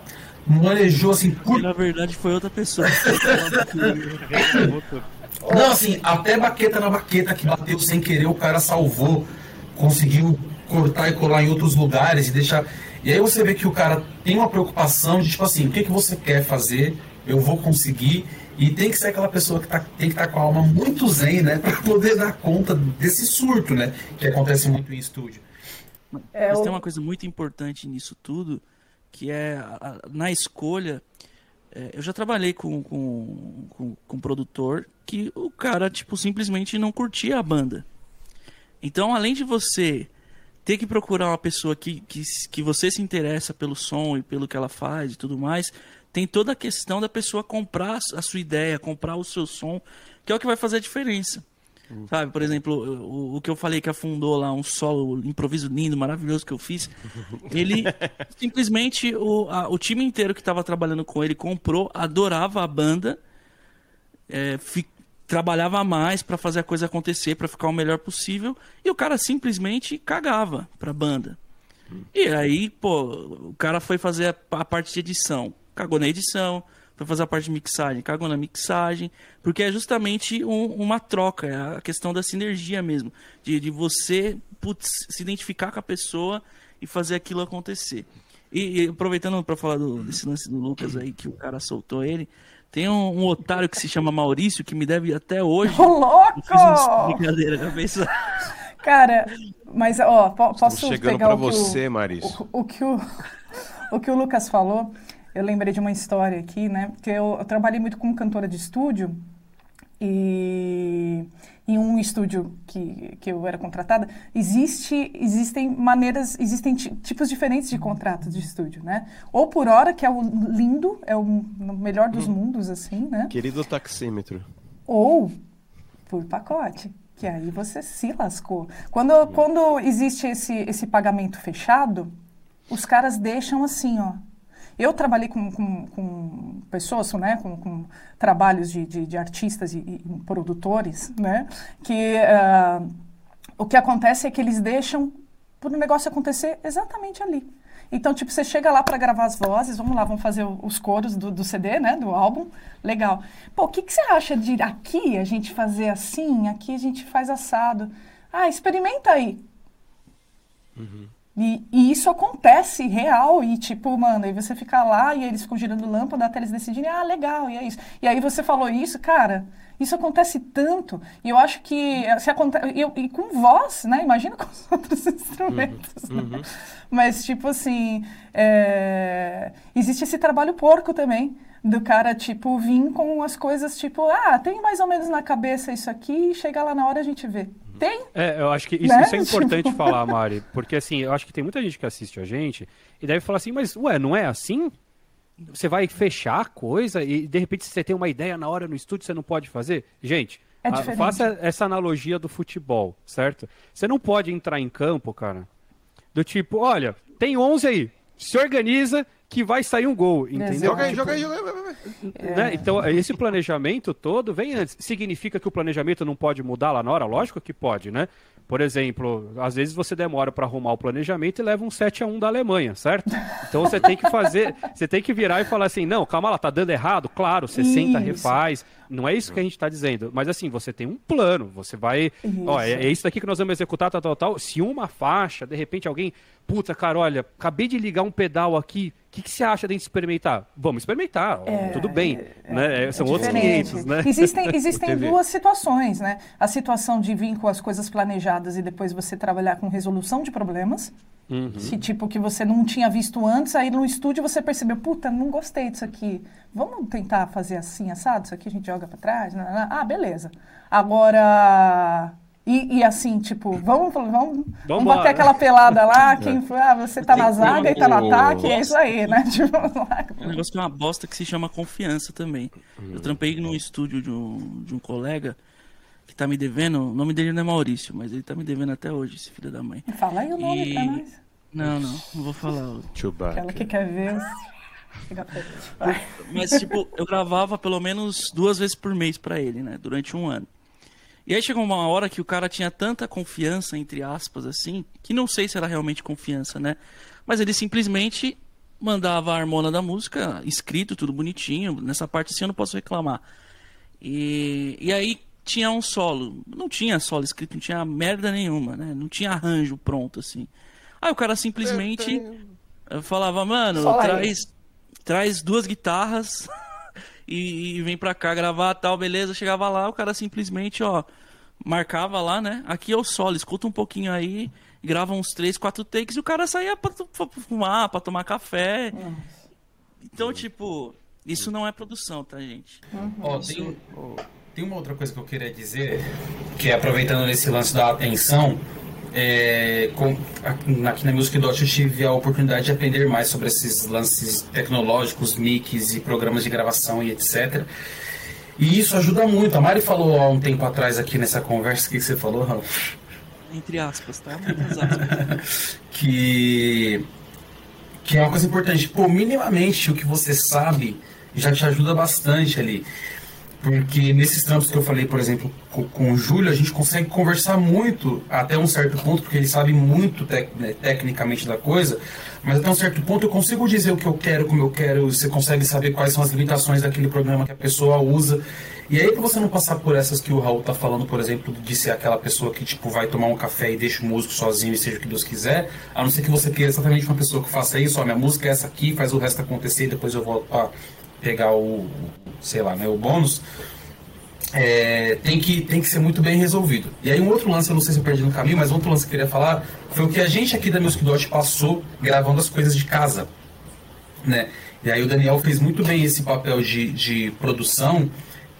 manejou assim. Por... na verdade foi outra pessoa. Não, assim, até baqueta na baqueta que bateu sem querer, o cara salvou, conseguiu cortar e colar em outros lugares e deixar. E aí você vê que o cara tem uma preocupação de tipo assim, o que, que você quer fazer, eu vou conseguir. E tem que ser aquela pessoa que tá, tem que estar tá com a alma muito zen, né? Pra poder dar conta desse surto, né? Que acontece muito em estúdio. É, Mas tem uma coisa muito importante nisso tudo, que é na escolha é, eu já trabalhei com, com, com, com um produtor que o cara, tipo, simplesmente não curtia a banda. Então, além de você ter que procurar uma pessoa que, que, que você se interessa pelo som e pelo que ela faz e tudo mais, tem toda a questão da pessoa comprar a sua ideia, comprar o seu som, que é o que vai fazer a diferença. Sabe, por exemplo, o, o, que eu falei que afundou lá, um solo, improviso lindo, maravilhoso que eu fiz. Ele simplesmente, o, a, o time inteiro que estava trabalhando com ele comprou, adorava a banda, é, fi, trabalhava mais para fazer a coisa acontecer, para ficar o melhor possível, e o cara simplesmente cagava pra banda. E aí, pô, o cara foi fazer a, a parte de edição, cagou na edição, para fazer a parte de mixagem, cagam na mixagem, porque é justamente um, uma troca, é a questão da sinergia mesmo, de, de você putz, se identificar com a pessoa e fazer aquilo acontecer. E, e aproveitando para falar do, desse lance do Lucas aí, que o cara soltou ele, tem um, um, otário que se chama Maurício, que me deve até hoje. Ô, louco! brincadeira, cabeça. Cara, mas ó, posso chegando pegar o que você, o, Maurício. O, o, que o, o que o Lucas falou? Eu lembrei de uma história aqui, né? Que eu, eu trabalhei muito como cantora de estúdio e em um estúdio que, que eu era contratada, existe, existem maneiras, existem tipos diferentes de contratos de estúdio, né? Ou por hora, que é o lindo, é o melhor dos hum. mundos, assim, né? Querido taxímetro. Ou por pacote, que aí você se lascou. Quando, hum. quando existe esse, esse pagamento fechado, os caras deixam assim, ó, eu trabalhei com, com, com pessoas, né, com, com trabalhos de, de, de artistas e, e, produtores, né, que uh, o que acontece é que eles deixam o negócio acontecer exatamente ali. Então, tipo, você chega lá para gravar as vozes, vamos lá, vamos fazer os coros do, do CD, né, do álbum, legal. Pô, o que, que você acha de aqui a gente fazer assim, aqui a gente faz assado? Ah, experimenta aí. Uhum. E, e, isso acontece real, e tipo, mano, aí você fica lá e eles ficam girando lâmpada até eles decidirem, ah, legal, e é isso. E aí você falou isso, cara, isso acontece tanto, e eu acho que se acontece, e com voz, né, imagina com os outros instrumentos, uhum, né? uhum. Mas, tipo assim, é... existe esse trabalho porco também, do cara, tipo, vir com as coisas, tipo, ah, tem mais ou menos na cabeça isso aqui, e chega lá na hora a gente vê. Tem. É, eu acho que isso, né? isso é importante falar, Mari, porque assim, eu acho que tem muita gente que assiste a gente e deve falar assim, mas ué, não é assim? Você vai fechar a coisa e de repente você tem uma ideia na hora no estúdio você não pode fazer? Gente, é a, faça essa analogia do futebol, certo? Você não pode entrar em campo, cara, do tipo, olha, tem 11 aí, se organiza que vai sair um gol, entendeu? Joga aí, joga aí, joga aí. Né? Então, esse planejamento todo vem antes. Significa que o planejamento não pode mudar lá na hora? Lógico que pode, né? Por exemplo, às vezes você demora para arrumar o planejamento e leva um 7 a 1 da Alemanha, certo? Então você tem que fazer, você tem que virar e falar assim: "Não, calma lá, tá dando errado". Claro, você isso. senta, refaz. Não é isso que a gente está dizendo, mas assim, você tem um plano, você vai, isso. ó, é, é, isso daqui que nós vamos executar, tal, tal, tal. Se uma faixa, de repente alguém, puta, cara, olha, acabei de ligar um pedal aqui, o que, que você acha de experimentar? Vamos experimentar, é, tudo bem. É, né? É, são outros 500, né? Existem, existem duas situações, né? A situação de vir com as coisas planejadas e depois você trabalhar com resolução de problemas. Uhum. Se tipo que você não tinha visto antes, aí no estúdio você percebeu, puta, não gostei disso aqui. Vamos tentar fazer assim, assado? Isso aqui a gente joga para trás? Não, não. Ah, beleza. Agora, e, e, assim, tipo, vamos, vamos, vamos bater aquela pelada lá, quem é. ah, você tá na zaga e tá no ataque, é isso aí, né? Tipo, é um negócio que é uma bosta que se chama confiança também. Eu trampei num estúdio de um, de um colega que tá me devendo, o nome dele não é Maurício, mas ele tá me devendo até hoje, esse filho da mãe. Fala aí o nome e... pra nós. Não, não, não vou falar. Chewbacca. Aquela que quer ver... Mas, tipo, eu gravava pelo menos duas vezes por mês para ele, né? Durante um ano. E aí chegou uma hora que o cara tinha tanta confiança, entre aspas, assim, que não sei se era realmente confiança, né? Mas ele simplesmente mandava a harmona da música, escrito, tudo bonitinho. Nessa parte assim eu não posso reclamar. E, e aí tinha um solo. Não tinha solo escrito, não tinha merda nenhuma, né? Não tinha arranjo pronto, assim. Aí o cara simplesmente falava, mano, traz, traz duas guitarras e, e vem pra cá gravar tal, beleza. Chegava lá, o cara simplesmente, ó, marcava lá, né? Aqui é o solo, escuta um pouquinho aí, grava uns três, quatro takes e o cara saía pra, pra fumar, pra tomar café. Então, tipo, isso não é produção, tá, gente? Uhum. Ó, tem, tem uma outra coisa que eu queria dizer, que é aproveitando esse lance da atenção é, com, aqui na Music Dot eu tive a oportunidade de aprender mais sobre esses lances tecnológicos, mics e programas de gravação e etc. E isso ajuda muito. A Mari falou há um tempo atrás aqui nessa conversa, o que você falou, Raul? Entre aspas, tá? aspas. que, que é uma coisa importante. Pô, minimamente o que você sabe já te ajuda bastante ali. Porque nesses trampos que eu falei, por exemplo, com, com o Júlio, a gente consegue conversar muito até um certo ponto, porque ele sabe muito tec, né, tecnicamente da coisa, mas até um certo ponto eu consigo dizer o que eu quero, como eu quero, você consegue saber quais são as limitações daquele programa que a pessoa usa. E aí, para você não passar por essas que o Raul tá falando, por exemplo, de ser aquela pessoa que tipo vai tomar um café e deixa o músico sozinho e seja o que Deus quiser, a não ser que você queira exatamente uma pessoa que faça isso, ó, minha música é essa aqui, faz o resto acontecer e depois eu volto para pegar o, sei lá, né, o bônus, é, tem, que, tem que ser muito bem resolvido. E aí um outro lance, eu não sei se eu perdi no caminho, mas outro lance que eu queria falar foi o que a gente aqui da Music Dot passou gravando as coisas de casa, né? E aí o Daniel fez muito bem esse papel de, de produção,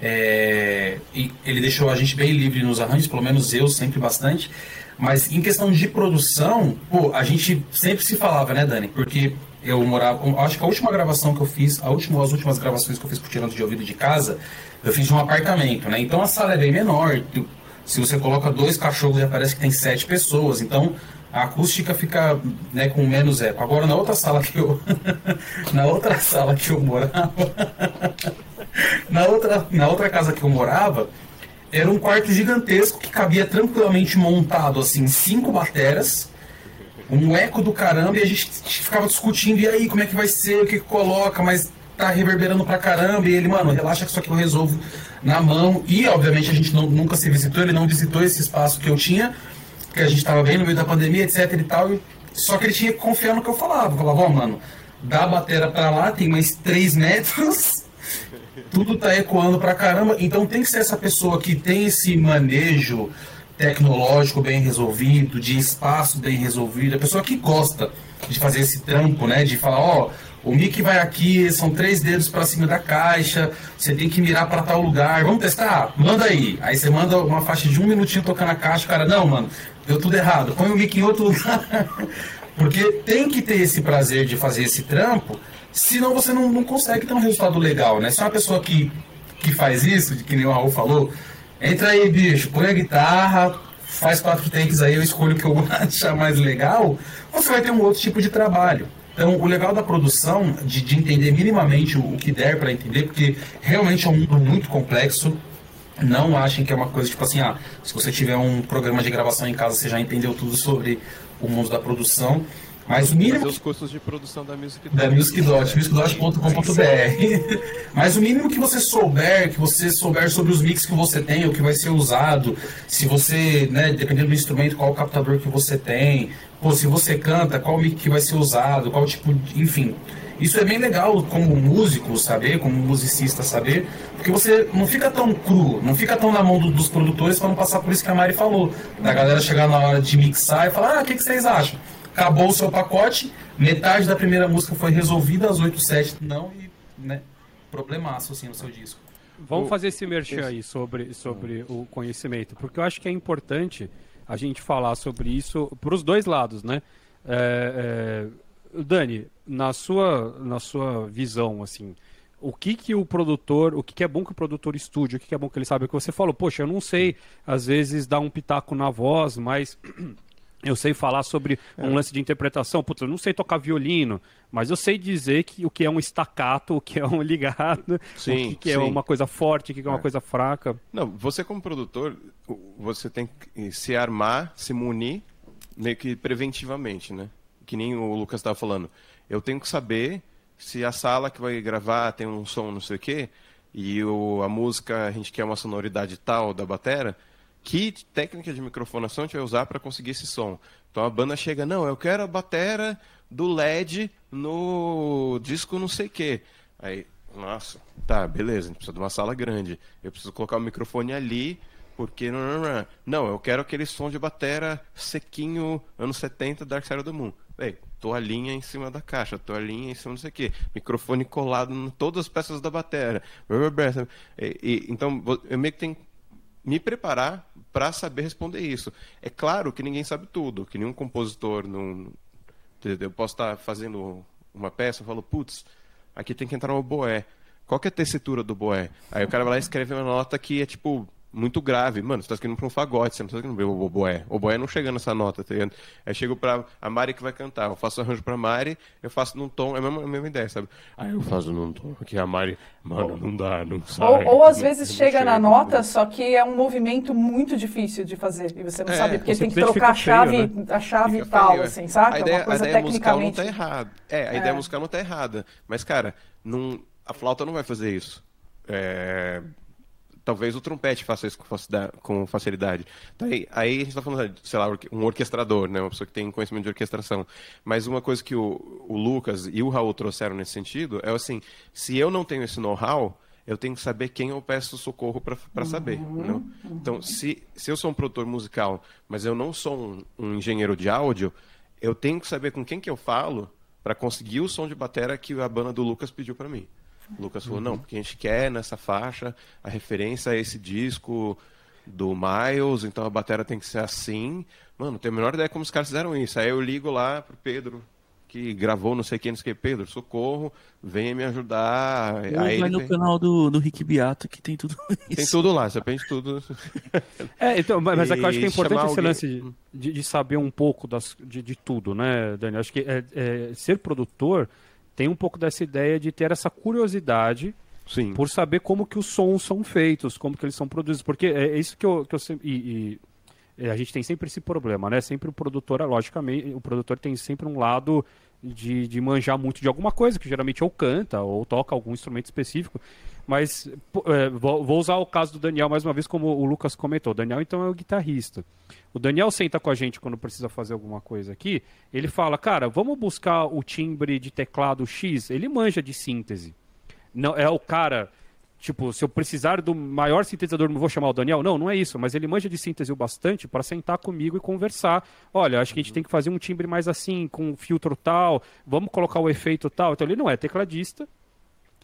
é, e ele deixou a gente bem livre nos arranjos, pelo menos eu sempre bastante, mas em questão de produção, pô, a gente sempre se falava, né, Dani? Porque eu morava. Acho que a última gravação que eu fiz, a última, as últimas gravações que eu fiz por tirando de ouvido de casa, eu fiz de um apartamento, né? Então a sala é bem menor. Se você coloca dois cachorros, já parece que tem sete pessoas. Então a acústica fica né, com menos eco. Agora na outra sala que eu. na outra sala que eu morava. na, outra, na outra casa que eu morava, era um quarto gigantesco que cabia tranquilamente montado assim, cinco bateras um eco do caramba e a gente ficava discutindo, e aí, como é que vai ser, o que, que coloca, mas tá reverberando pra caramba, e ele, mano, relaxa que isso aqui eu resolvo na mão. E, obviamente, a gente não, nunca se visitou, ele não visitou esse espaço que eu tinha, que a gente tava bem no meio da pandemia, etc e tal, e, só que ele tinha que confiar no que eu falava. Eu falava, ó, oh, mano, a bateria pra lá, tem mais 3 metros, tudo tá ecoando pra caramba, então tem que ser essa pessoa que tem esse manejo tecnológico bem resolvido, de espaço bem resolvido, a pessoa que gosta de fazer esse trampo, né? De falar, ó, o mic vai aqui, são três dedos para cima da caixa, você tem que mirar para tal lugar. Vamos testar? Manda aí. Aí você manda uma faixa de um minutinho tocando a caixa, o cara, não, mano, deu tudo errado. Põe o mic em outro lugar. Porque tem que ter esse prazer de fazer esse trampo, senão você não, não consegue ter um resultado legal, né? Se é uma pessoa que, que faz isso, que nem o Raul falou, entra aí, bicho, põe a guitarra, faz quatro takes aí, eu escolho o que eu achar mais legal, você vai ter um outro tipo de trabalho. Então, o legal da produção, de, de entender minimamente o, o que der para entender, porque realmente é um mundo muito complexo. Não achem que é uma coisa tipo assim, ah, se você tiver um programa de gravação em casa, você já entendeu tudo sobre o mundo da produção. Mas o mínimo. Os custos de produção da Music Da Music Dot, musicdot.com.br. Mas o mínimo que você souber, que você souber sobre os mix que você tem, o que vai ser usado, se você, né, dependendo do instrumento, qual o captador que você tem, pô, se você canta, qual mic que vai ser usado, qual tipo de. Enfim. Isso é bem legal como músico saber, como musicista saber, porque você não fica tão cru, não fica tão na mão do, dos produtores para não passar por isso que a Mari falou. Da galera chegar na hora de mixar e falar, ah, o que, que vocês acham? Acabou o seu pacote, metade da primeira música foi resolvida, as 8, 7 não, e, né, problemaço, assim, no seu disco. Vamos fazer esse merchan aí sobre, sobre o conhecimento, porque eu acho que é importante a gente falar sobre isso para os dois lados, né? É, é, Dani, na sua, na sua visão, assim, o que que o produtor, o que, que é bom que o produtor estude, o que, que é bom que ele saiba, que você falou, poxa, eu não sei, às vezes dar um pitaco na voz, mas eu sei falar sobre é. um lance de interpretação. Putz, eu não sei tocar violino, mas eu sei dizer que o que é um estacato, o que é um ligado, sim, o que, que é uma coisa forte, o que é uma é. coisa fraca. Não, você como produtor, você tem que se armar, se munir meio que preventivamente, né? Que nem o Lucas estava falando. Eu tenho que saber se a sala que vai gravar tem um som não sei o quê, e o, a música a gente quer uma sonoridade tal da batera, que técnica de microfonação a gente vai usar para conseguir esse som. Então a banda chega, não, eu quero a batera do LED no disco não sei quê. Aí, nossa, tá, beleza, a gente precisa de uma sala grande. Eu preciso colocar o microfone ali, porque... Não. não eu quero aquele som de batera sequinho, anos 70, Dark Side of the Moon. Ei, toalhinha em cima da caixa, toalhinha em cima não sei o quê, microfone colado em todas as peças da batera. E, e, então, eu meio que tenho me preparar para saber responder isso. É claro que ninguém sabe tudo, que nenhum compositor não. Eu posso estar fazendo uma peça e falo, putz, aqui tem que entrar um boé. Qual que é a tessitura do boé? Aí o cara vai lá e escreve uma nota que é tipo muito grave. Mano, você tá escrevendo pra um fagote, você não tá escrevendo o oboé. O oboé não chega nessa nota, tá ligado? Aí chego pra a Mari que vai cantar. Eu faço arranjo pra Mari, eu faço num tom, é a mesma, a mesma ideia, sabe? Aí eu faço num tom que a Mari, mano, não dá, não sai. Ou, ou às vezes chega, chega, na nota, só que é um movimento muito difícil de fazer. E você não é, sabe, porque tem que trocar a chave, feio, né? a chave e tal, feio, é. assim, sabe? A ideia, uma coisa a ideia musical não tá errada. É, a é. ideia musical não tá errada. Mas, cara, não, a flauta não vai fazer isso. É, talvez o trompete faça isso com facilidade. Então, aí, aí a gente está falando, sei lá, um orquestrador, né? uma pessoa que tem conhecimento de orquestração. Mas uma coisa que o, o Lucas e o Raul trouxeram nesse sentido é assim: se eu não tenho esse know-how, eu tenho que saber quem eu peço socorro para saber. Uhum, uhum. Então, se, se eu sou um produtor musical, mas eu não sou um, um engenheiro de áudio, eu tenho que saber com quem que eu falo para conseguir o som de bateria que a banda do Lucas pediu para mim. O Lucas falou, não, porque a gente quer nessa faixa a referência a esse disco do Miles, então a bateria tem que ser assim. Mano, tenho a menor ideia como os caras fizeram isso. Aí eu ligo lá pro Pedro, que gravou não sei quem, não sei quem, Pedro, socorro, venha me ajudar. Ou aí vai no tem... canal do, do Rick Beato que tem tudo isso. Tem tudo lá, você aprende tudo. é, então, mas é que eu acho que é importante esse lance de, de, saber um pouco das, de, de tudo, né, Dani? Acho que é, é, ser produtor tem um pouco dessa ideia de ter essa curiosidade Sim. por saber como que os sons são feitos, como que eles são produzidos. Porque é isso que eu, que eu sempre. E, e, a gente tem sempre esse problema, né? Sempre o produtor, logicamente, o produtor tem sempre um lado de, de manjar muito de alguma coisa, que geralmente ou canta ou toca algum instrumento específico. Mas é, vou usar o caso do Daniel mais uma vez, como o Lucas comentou. O Daniel, então, é o guitarrista. O Daniel senta com a gente quando precisa fazer alguma coisa aqui. Ele fala, cara, vamos buscar o timbre de teclado X. Ele manja de síntese. Não, é o cara Tipo, se eu precisar do maior sintetizador, não vou chamar o Daniel? Não, não é isso. Mas ele manja de síntese o bastante para sentar comigo e conversar. Olha, acho que a gente tem que fazer um timbre mais assim, com filtro tal, vamos colocar o efeito tal. Então ele não é tecladista,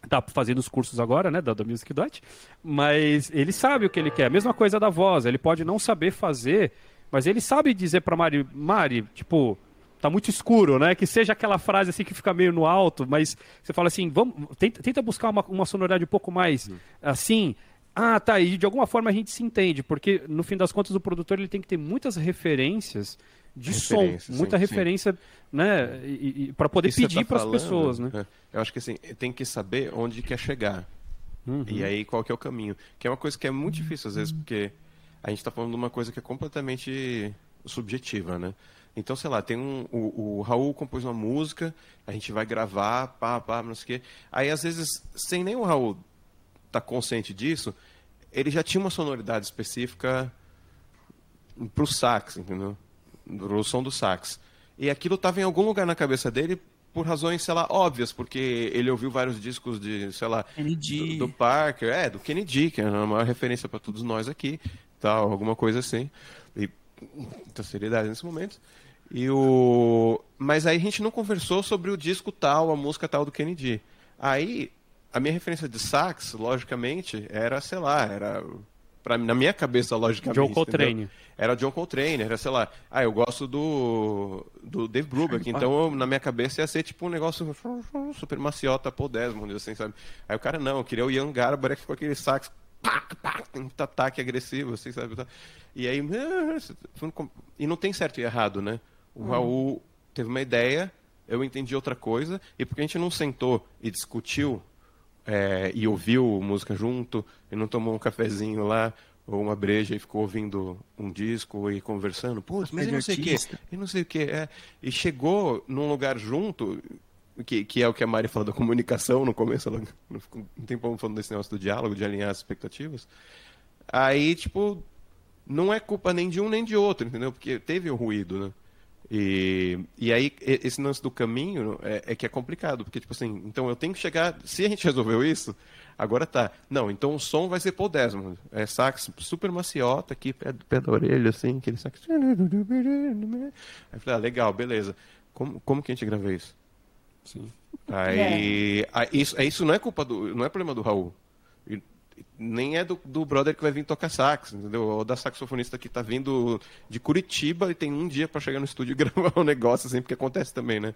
tá fazendo os cursos agora, né, da, da Music Dot, mas ele sabe o que ele quer. A mesma coisa da voz, ele pode não saber fazer, mas ele sabe dizer para Mari, Mari, tipo, tá muito escuro, né? Que seja aquela frase assim que fica meio no alto, mas você fala assim, vamos, tenta, tenta buscar uma, uma sonoridade um pouco mais uhum. assim. Ah, tá, e de alguma forma a gente se entende, porque no fim das contas o produtor ele tem que ter muitas referências de som, muita sim, referência, sim. né, para poder pedir tá para as pessoas, né? É, eu acho que assim, tem que saber onde quer chegar. Uhum. E aí qual que é o caminho, que é uma coisa que é muito difícil às vezes, porque a gente está falando de uma coisa que é completamente subjetiva, né? Então, sei lá, tem um. O, o, Raul compôs uma música, a gente vai gravar, pá, pá, não sei o quê. Aí, às vezes, sem nem o Raul estar tá consciente disso, ele já tinha uma sonoridade específica pro sax, entendeu? Pro som do sax. E aquilo estava em algum lugar na cabeça dele por razões, sei lá, óbvias, porque ele ouviu vários discos de, sei lá, do, do, Parker, é, do Kennedy, que é uma maior referência para todos nós aqui, tal, alguma coisa assim. E muita seriedade nesse momento. E o... Mas aí a gente não conversou sobre o disco tal, a música tal do Kennedy. Aí, a minha referência de sax, logicamente, era, sei lá, era. Pra, na minha cabeça, logicamente. John Coltrane. Entendeu? Era John Coltrane, era, sei lá, ah, eu gosto do, do Dave Brubeck, então na minha cabeça ia ser tipo um negócio super maciota, Desmond, assim, sabe? Aí o cara, não, eu queria o Ian Garbarek com aquele sax, pá, pá, um ataque agressivo, assim, sabe? E aí, e não tem certo e errado, né? O uhum. Raul teve uma ideia, eu entendi outra coisa, e porque a gente não sentou e discutiu é, e ouviu música junto, e não tomou um cafezinho lá, ou uma breja e ficou ouvindo um disco e conversando, pô, mas eu não sei o quê, eu não sei o quê, é, e chegou num lugar junto, que, que é o que a Mari falou da comunicação no começo, ela não, não tem como falando desse negócio do diálogo, de alinhar as expectativas, aí, tipo, não é culpa nem de um nem de outro, entendeu? Porque teve o ruído, né? E, e aí, esse lance do caminho é, é, que é complicado, porque, tipo assim, então eu tenho que chegar. Se a gente resolveu isso, agora tá. Não, então o som vai ser Paul Desmond. É sax super maciota aqui, pé, pé da orelha, assim, aquele sax. Aí eu falei, ah, legal, beleza. Como, como que a gente grava isso? Sim. Aí, é. aí isso, isso não é culpa do. não é problema do Raul nem é do, do brother que vai vir tocar sax, entendeu? Ou da saxofonista que está vindo de Curitiba e tem um dia para chegar no estúdio e gravar um negócio, assim, porque acontece também, né?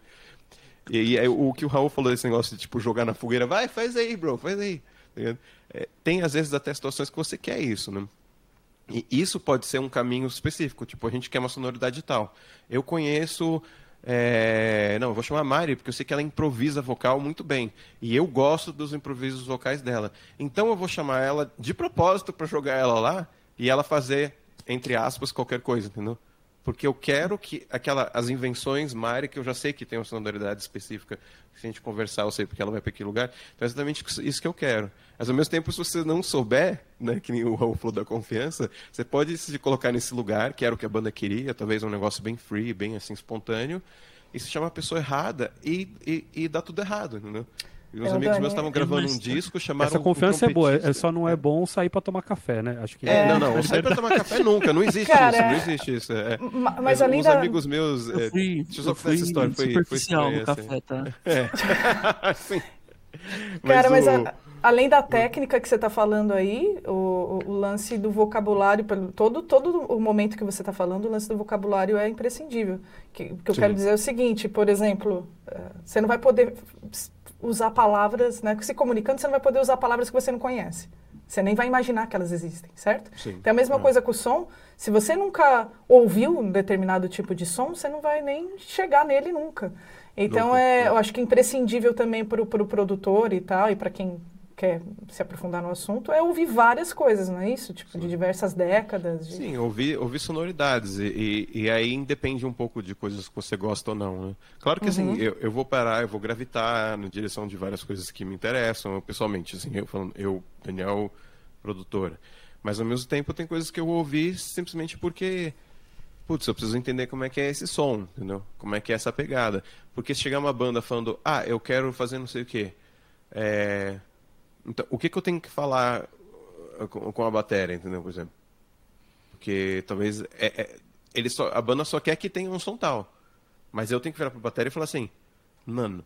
E, e o que o Raul falou desse negócio de, tipo, jogar na fogueira, vai, faz aí, bro, faz aí. Tá é, tem, às vezes, até situações que você quer isso, né? E isso pode ser um caminho específico, tipo, a gente quer uma sonoridade tal. Eu conheço é... Não, eu vou chamar a Mari, porque eu sei que ela improvisa vocal muito bem. E eu gosto dos improvisos vocais dela. Então eu vou chamar ela de propósito para jogar ela lá e ela fazer, entre aspas, qualquer coisa, entendeu? Porque eu quero que aquela, as invenções Mari, que eu já sei que tem uma sonoridade específica, se a gente conversar, eu sei porque ela vai para aquele lugar. Então é exatamente isso que eu quero. Mas ao mesmo tempo, se você não souber, né, que nem o Raul da confiança, você pode se colocar nesse lugar, que era o que a banda queria, talvez um negócio bem free, bem assim, espontâneo, e se chamar a pessoa errada e, e, e dá tudo errado, entendeu? E uns é amigos meus estavam gravando um disco, chamaram Essa confiança um é boa, é só não é bom sair para tomar café, né? Acho que é, não, não, sair para tomar café nunca, não existe Cara, isso, não existe isso. É, mas além uns da... amigos meus, é, fui, deixa eu só contar essa história, foi superficial foi no assim. café, tá? É. Sim. Cara, mas, mas o... a, além da técnica que você está falando aí, o, o, lance do vocabulário, todo, todo o momento que você está falando, o lance do vocabulário é imprescindível. Que, que eu Sim. quero dizer é o seguinte, por exemplo, eh, você não vai poder usar palavras, né? Se comunicando, você não vai poder usar palavras que você não conhece. Você nem vai imaginar que elas existem, certo? Sim. Então, a mesma é. coisa com o som. Se você nunca ouviu um determinado tipo de som, você não vai nem chegar nele nunca. Então, é, eu acho que é imprescindível também para o pro produtor e tal, e para quem quer se aprofundar no assunto, é ouvir várias coisas, não é isso? Tipo, Sim. de diversas décadas. De... Sim, ouvir, ouvir sonoridades. E, e, e, aí depende um pouco de coisas que você gosta ou não. Né? Claro que assim, uhum. assim, eu, eu vou parar, eu vou gravitar na direção de várias coisas que me interessam, pessoalmente. Assim, eu, falando, eu Daniel, produtora. Mas ao mesmo tempo tem coisas que eu ouvi simplesmente porque putz, eu preciso entender como é que é esse som, entendeu? Como é que é essa pegada. Porque se chegar uma banda falando, ah, eu quero fazer não sei o quê, é, Então, o que, que eu tenho que falar uh, com, com a bateria, entendeu, por exemplo? Porque talvez é, é, ele só, a banda só quer que tenha um som tal. Mas eu tenho que virar pra bateria e falar assim, mano,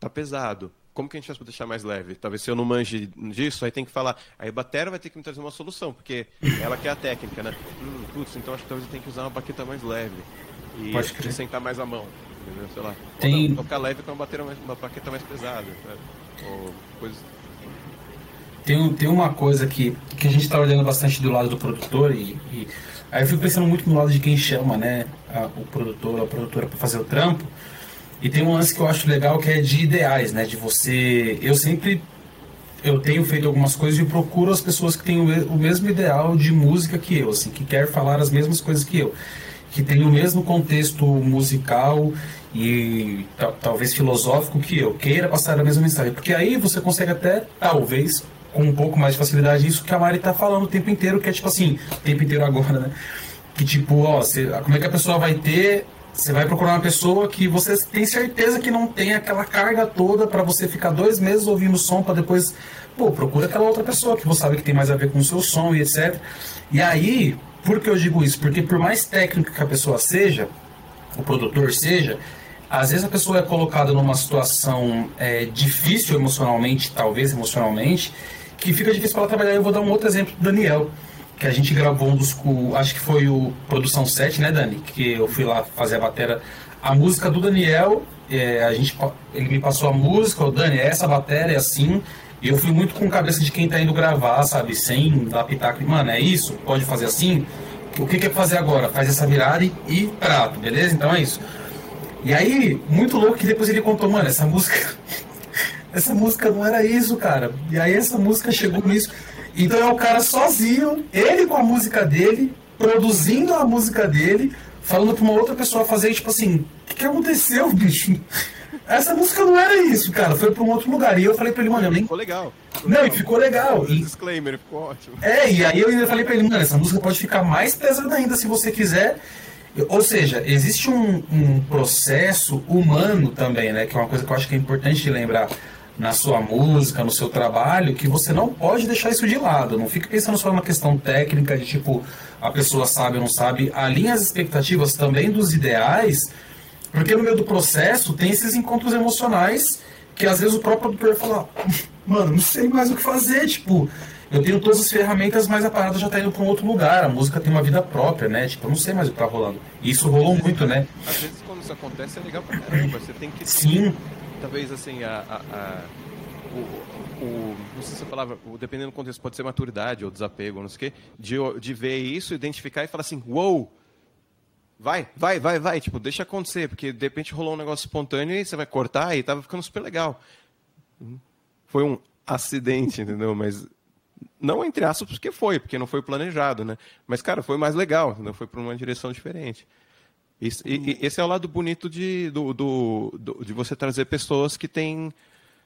tá pesado. Como que a gente faz pra deixar mais leve? Talvez se eu não manje disso, aí tem que falar. Aí a bateria vai ter que me trazer uma solução, porque ela quer a técnica, né? Hum, putz, então acho que talvez eu tenha que usar uma baqueta mais leve. E Pode sentar mais a mão. Entendeu? Sei lá. Tem... Ou tocar leve com uma bateria mais, uma baqueta mais pesada. Sabe? Ou coisas tem, tem uma coisa que, que a gente está olhando bastante do lado do produtor e, e, aí eu fico pensando muito no lado de quem chama, né, a, o produtor, a produtora para fazer o trampo. E tem um lance que eu acho legal que é de ideais, né, de você, eu sempre eu tenho feito algumas coisas e procuro as pessoas que têm o, o mesmo ideal de música que eu, assim, que quer falar as mesmas coisas que eu, que tem o mesmo contexto musical e talvez filosófico que eu, queira passar a mesma mensagem, porque aí você consegue até, talvez, com um pouco mais de facilidade isso que a Mari tá falando o tempo inteiro, que é tipo assim, o tempo inteiro agora, né? Que tipo, ó, você, como é que a pessoa vai ter. Você vai procurar uma pessoa que você tem certeza que não tem aquela carga toda para você ficar dois meses ouvindo som para depois. Pô, procura aquela outra pessoa que você sabe que tem mais a ver com o seu som e etc. E aí, por que eu digo isso? Porque por mais técnico que a pessoa seja, o produtor seja, às vezes a pessoa é colocada numa situação é, difícil emocionalmente, talvez emocionalmente, que fica difícil para trabalhar. Eu vou dar um outro exemplo do Daniel, que a gente gravou um dos. Acho que foi o Produção 7, né, Dani? Que eu fui lá fazer a bateria. A música do Daniel, é, a gente, ele me passou a música, o Dani, é essa bateria é assim. E eu fui muito com cabeça de quem tá indo gravar, sabe? Sem dar pitaco. Mano, é isso? Pode fazer assim? O que, que é fazer agora? Faz essa virada e, e prato, beleza? Então é isso. E aí, muito louco que depois ele contou, mano, essa música essa música não era isso, cara. E aí essa música chegou nisso. Então é o cara sozinho, ele com a música dele, produzindo a música dele, falando pra uma outra pessoa fazer, tipo assim, o que, que aconteceu, bicho? Essa música não era isso, cara. Foi pra um outro lugar. E eu falei pra ele, mano, eu nem. Ficou legal. Ficou não, legal. e ficou legal. E... Disclaimer, ficou ótimo. É, e aí eu ainda falei pra ele, mano, essa música pode ficar mais pesada ainda se você quiser. Ou seja, existe um, um processo humano também, né? Que é uma coisa que eu acho que é importante de lembrar na sua música, no seu trabalho, que você não pode deixar isso de lado. Não fique pensando só numa questão técnica de tipo, a pessoa sabe ou não sabe. Alinhe as expectativas também dos ideais, porque no meio do processo tem esses encontros emocionais que às vezes o próprio produtor fala, mano, não sei mais o que fazer, tipo, eu tenho todas as ferramentas, mas a parada já tá indo para um outro lugar, a música tem uma vida própria, né? Tipo, eu não sei mais o que tá rolando. E isso rolou muito, né? Às vezes quando isso acontece é legal pra caramba, você tem que... Sim talvez assim, a, a, a o, o, não sei se a palavra, o, dependendo do contexto, pode ser maturidade ou desapego, não sei o quê, de, de ver isso, identificar e falar assim, uou, wow, vai, vai, vai, vai, tipo, deixa acontecer, porque de repente rolou um negócio espontâneo e você vai cortar e tava ficando super legal. Foi um acidente, entendeu? Mas não entre aspas porque foi, porque não foi planejado, né? Mas, cara, foi mais legal, não foi para uma direção diferente. Isso, e, esse é o lado bonito de, do, do, do, de você trazer pessoas que têm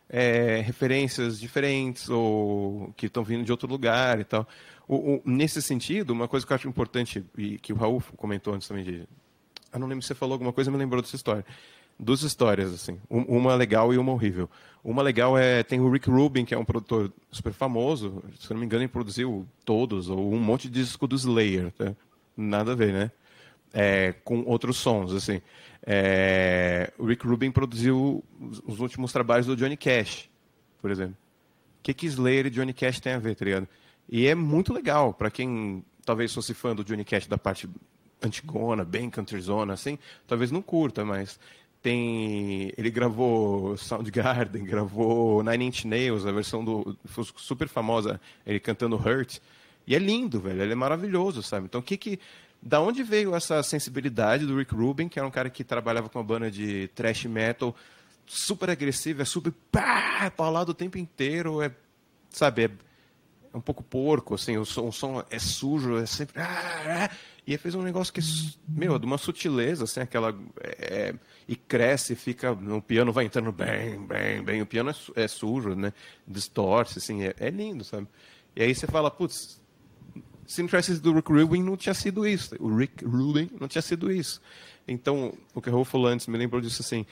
é, referências diferentes ou que estão vindo de outro lugar e tal. O, o, nesse sentido, uma coisa que eu acho importante e que o Raul comentou antes também de, eu não lembro se você falou alguma coisa, me lembrou dessa história. Duas histórias assim, uma legal e uma horrível. Uma legal é tem o Rick Rubin que é um produtor super famoso, se não me engano ele produziu todos ou um monte de disco do Slayer, tá? nada a ver, né? É, com outros sons, assim. É, o Rick Rubin produziu os últimos trabalhos do Johnny Cash, por exemplo. O que, que Slayer e Johnny Cash tem a ver, tá? E é muito legal, para quem talvez fosse fã do Johnny Cash da parte antigona, bem countryzona, assim, talvez não curta, mas tem ele gravou Soundgarden, gravou Nine Inch Nails, a versão do super famosa, ele cantando Hurt, e é lindo, velho, ele é maravilhoso, sabe? Então o que que da onde veio essa sensibilidade do Rick Rubin, que era um cara que trabalhava com uma banda de thrash metal super agressiva, é super pá, paulado o tempo inteiro, é, sabe, é, é um pouco porco, assim, o som, o som, é sujo, é sempre... Ah, ah, e ele fez um negócio que, meu, de uma sutileza, assim, aquela... É, e cresce, fica... O piano vai entrando bem, bem, bem. O piano é, é sujo, né? Distorce, assim, é, é lindo, sabe? E aí você fala, putz, se não tivesse sido o Rick Rubin, não tinha sido isso. O Rick Rubin não tinha sido isso. Então, o que o Raul falou antes me lembrou disso assim: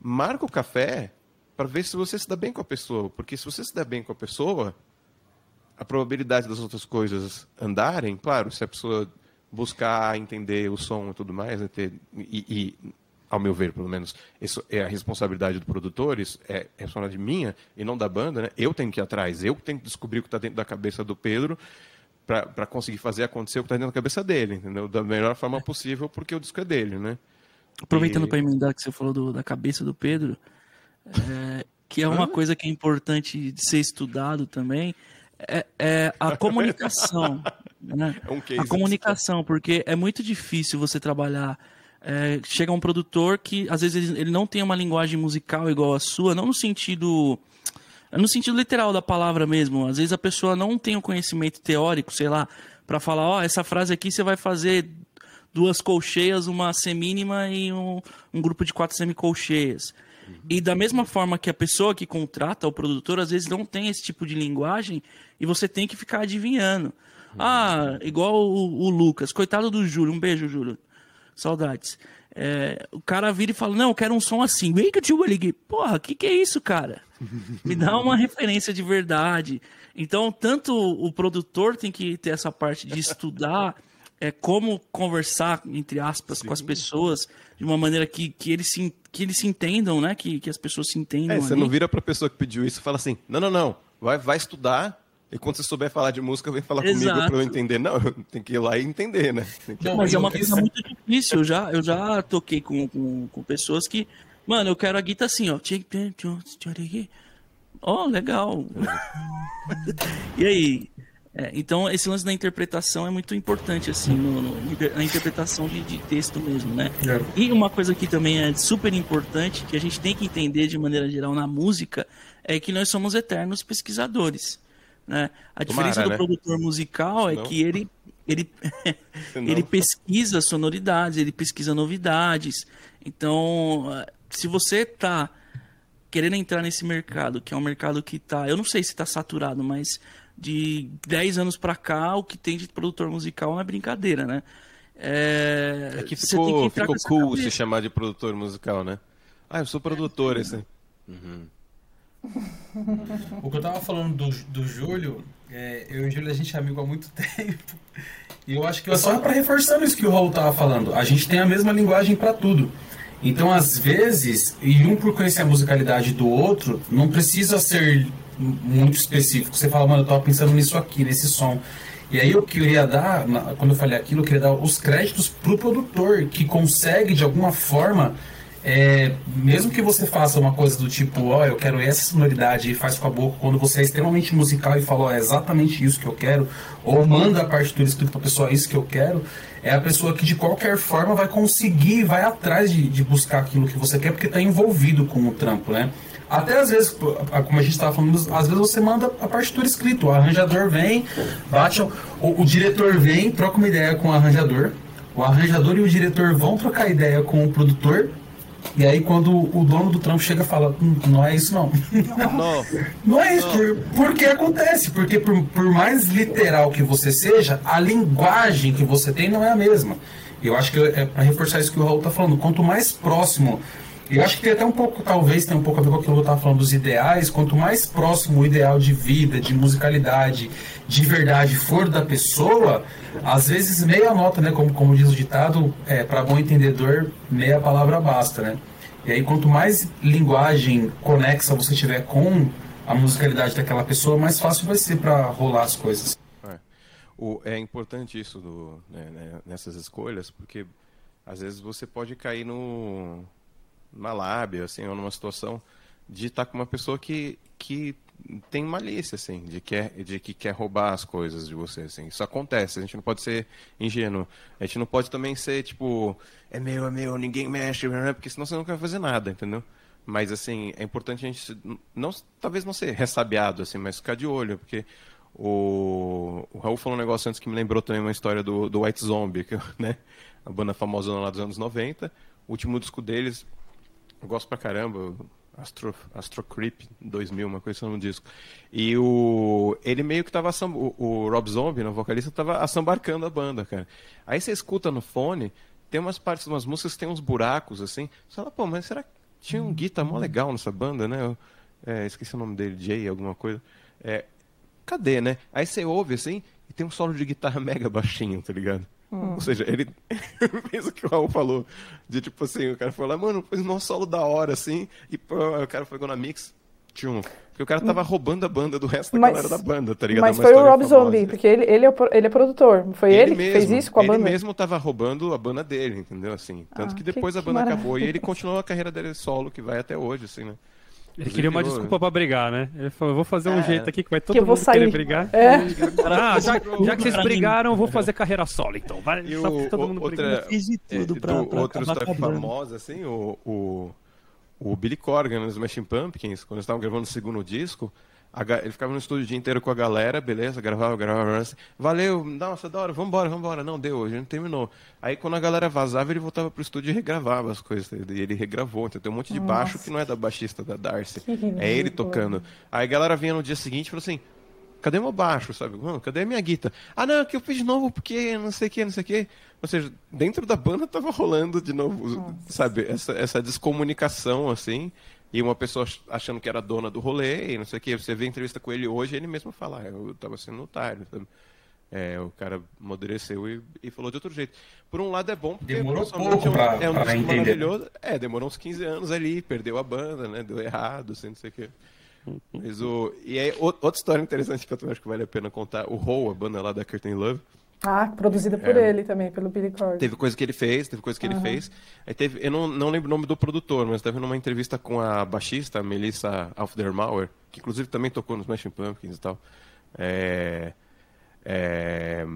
marca o café para ver se você se dá bem com a pessoa. Porque se você se dá bem com a pessoa, a probabilidade das outras coisas andarem, claro, se a pessoa buscar entender o som e tudo mais, né, ter, e, e, ao meu ver, pelo menos, isso é a responsabilidade do produtor, isso é, é responsabilidade minha e não da banda, né? Eu tenho que ir atrás, eu tenho que descobrir o que está dentro da cabeça do Pedro para conseguir fazer acontecer o que está dentro da cabeça dele, entendeu? Da melhor forma possível, porque o disco é dele, né? Aproveitando e... para emendar que você falou do, da cabeça do Pedro, é, que é uma coisa que é importante de ser estudado também, é, é a comunicação. né? É um a comunicação, porque é muito difícil você trabalhar. É, chega um produtor que às vezes ele não tem uma linguagem musical igual a sua, não no sentido no sentido literal da palavra mesmo. Às vezes a pessoa não tem o um conhecimento teórico, sei lá, para falar, ó, oh, essa frase aqui você vai fazer duas colcheias, uma semínima e um, um grupo de quatro semicolcheias. E da mesma forma que a pessoa que contrata o produtor, às vezes não tem esse tipo de linguagem e você tem que ficar adivinhando. Ah, igual o, o Lucas, coitado do Júlio, um beijo, Júlio. Saudades. É, o cara vira e fala: Não, eu quero um som assim. Vem que eu liguei. Porra, o que, que é isso, cara? Me dá uma referência de verdade. Então, tanto o produtor tem que ter essa parte de estudar é, como conversar, entre aspas, Sim. com as pessoas de uma maneira que, que, eles, se, que eles se entendam, né? Que, que as pessoas se entendam. É, você ali. não vira pra pessoa que pediu isso e fala assim: não, não, não, vai, vai estudar. E quando você souber falar de música, vem falar Exato. comigo pra eu entender. Não, tem que ir lá e entender, né? Não, mas é uma coisa muito difícil. Eu já, eu já toquei com, com, com pessoas que, mano, eu quero a guitarra assim, ó. Ó, oh, legal. e aí? É, então, esse lance da interpretação é muito importante, assim, no, no, na interpretação de, de, texto mesmo, né? É. E uma coisa que também é super importante, que a gente tem que entender de maneira geral na música, é que nós somos eternos pesquisadores. Né? A Tomara, diferença do né? produtor musical é que ele, ele, ele pesquisa sonoridades, ele pesquisa novidades. Então, se você está querendo entrar nesse mercado, que é um mercado que está, eu não sei se está saturado, mas de 10 anos para cá, o que tem de produtor musical não é brincadeira, né? É, é que ficou, que ficou cool se chamar de produtor musical, né? Ah, eu sou produtor, é. esse. Uhum. o que eu tava falando do, do Júlio, é, eu e o Júlio a gente é amigo há muito tempo. E eu acho que eu só para reforçar isso que o Raul tava falando, a gente tem a mesma linguagem para tudo. Então, às vezes, e um por conhecer a musicalidade do outro, não precisa ser muito específico. Você fala, mano, eu tava pensando nisso aqui, nesse som. E aí eu queria dar, quando eu falei aquilo, eu queria dar os créditos pro produtor, que consegue de alguma forma, é, mesmo que você faça uma coisa do tipo, ó, oh, eu quero essa sonoridade e faz com a boca, quando você é extremamente musical e falou, é exatamente isso que eu quero, ou manda a partitura escrita pra pessoa, é isso que eu quero, é a pessoa que de qualquer forma vai conseguir, vai atrás de, de buscar aquilo que você quer, porque está envolvido com o trampo, né? Até às vezes, como a gente estava falando, às vezes você manda a partitura escrita, o arranjador vem, bate, o, o, diretor vem, troca uma ideia com o arranjador, o arranjador e o diretor vão trocar ideia com o produtor, e aí quando o dono do trampo chega e fala, hum, não é isso não. Não, não é isso. Por, porque acontece, porque por, por mais literal que você seja, a linguagem que você tem não é a mesma. Eu acho que é para reforçar isso que o Raul está falando, quanto mais próximo eu acho que tem até um pouco, talvez tem um pouco a ver com aquilo que eu estava falando dos ideais. Quanto mais próximo o ideal de vida, de musicalidade, de verdade for da pessoa, às vezes meia nota, né? Como, como diz o ditado, é, para bom entendedor, meia palavra basta, né? E aí, quanto mais linguagem conexa você tiver com a musicalidade daquela pessoa, mais fácil vai ser para rolar as coisas. É, o, é importante isso do, né, né, nessas escolhas, porque às vezes você pode cair no na lábia, assim, ou numa situação de estar com uma pessoa que, que tem malícia, assim, de que, é, de que quer roubar as coisas de você, assim. Isso acontece, a gente não pode ser ingênuo. A gente não pode também ser, tipo, é meu, é meu, ninguém mexe, porque senão você não vai fazer nada, entendeu? Mas, assim, é importante a gente, não, talvez não ser ressabiado, assim, mas ficar de olho, porque o, o Raul falou um negócio antes que me lembrou também uma história do, do White Zombie, que, né? A banda famosa lá dos anos 90. O último disco deles, eu gosto pra caramba. Astro, Astro Creep 2000, uma coisa no disco. E o ele meio que tava o, o Rob Zombie, o vocalista, tava assambarcando a banda, cara. Aí você escuta no fone, tem umas partes, umas músicas que tem uns buracos assim. Você fala, pô, mas será tinha um guitar mó legal nessa banda, né? É, esqueci o nome dele, Jay, alguma coisa. É, cadê, né? Aí você ouve assim e tem um solo de guitarra mega baixinho, tá ligado? Hum. Ou seja, ele fez o que o Raul falou. De tipo assim, o cara foi lá, mano, fez um solo da hora, assim, e pô, o cara foi na mix, tchum. Porque o cara tava roubando a banda do resto da mas, galera da banda, tá ligado? Mas é foi o Rob Zombie, porque ele, ele, é, ele é produtor. Foi ele, ele mesmo, que fez isso com a banda? Ele mesmo tava roubando a banda dele, entendeu? Assim, tanto ah, que depois que, a banda acabou e ele continuou a carreira dele solo, que vai até hoje, assim, né? Ele queria uma desculpa pra brigar, né? Ele falou, vou fazer um é. jeito aqui que vai todo que mundo querer brigar. É. Ah, já, já, que vocês brigaram, vou fazer carreira solo, então. Vai, e o, todo mundo outra, fiz de tudo é, pra, pra Outro história famosa, assim, o, o, o Billy Corgan nos Smashing Pumpkins, quando eles estavam gravando o segundo disco, ele ficava no estúdio o dia inteiro com a galera, beleza, gravava, gravava, assim, valeu, nossa, da hora, vambora, vambora. Não, deu, hoje não terminou. Aí quando a galera vazava, ele voltava pro estúdio e regravava as coisas. E ele regravou, então tem um monte de nossa. baixo que não é da baixista da Darcy. É ele tocando. Aí a galera vinha no dia seguinte e falou assim, cadê meu baixo, sabe? Mano, cadê a minha guita? Ah, não, que eu fiz de novo porque não sei o que, não sei o que. Ou seja, dentro da banda tava rolando de novo, Nossa. sabe? Essa, essa descomunicação, assim. E uma pessoa achando que era dona do rolê e não sei o que. Você vê a entrevista com ele hoje, ele mesmo fala, ah, eu estava sendo otário. É, o cara amadureceu e, e, falou de outro jeito. Por um lado é bom porque demorou pouco pra, é um pra entender. maravilhoso. É, demorou uns 15 anos ali, perdeu a banda, né? Deu errado, assim, não sei o que. Mas o... E aí, outra história interessante que eu também acho que vale a pena contar. O Hole, a banda lá da Curtain Love, ah, produzida por é, ele também, pelo Billy Corgan. Teve coisa que ele fez, teve coisa que uhum. ele fez. Aí teve, eu não, não lembro o nome do produtor, mas teve numa entrevista com a baixista, Melissa Aufdermauer, que inclusive também tocou nos Smashing Pumpkins e tal. É, é,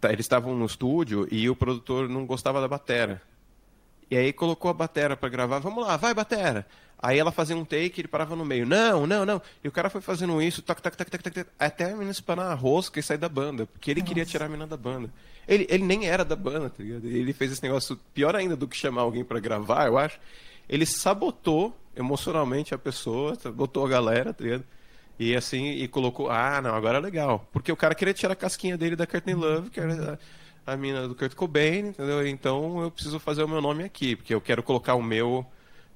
tá, eles estavam no estúdio e o produtor não gostava da batera. E aí colocou a batera para gravar. Vamos lá, vai batera. Aí ela fazia um take, ele parava no meio. Não, não, não. E o cara foi fazendo isso, tac, tac, tac, tac, tac, até a menina espanar a rosca e sair da banda. Porque ele Nossa. queria tirar a menina da banda. Ele, ele nem era da banda, tá ligado? Ele fez esse negócio pior ainda do que chamar alguém para gravar, eu acho. Ele sabotou emocionalmente a pessoa, botou a galera, tá ligado? E assim, e colocou, ah, não, agora é legal. Porque o cara queria tirar a casquinha dele da Courtney Love, que era a, mina do Kurt Cobain, entendeu? Então eu preciso fazer o meu nome aqui, porque eu quero colocar o meu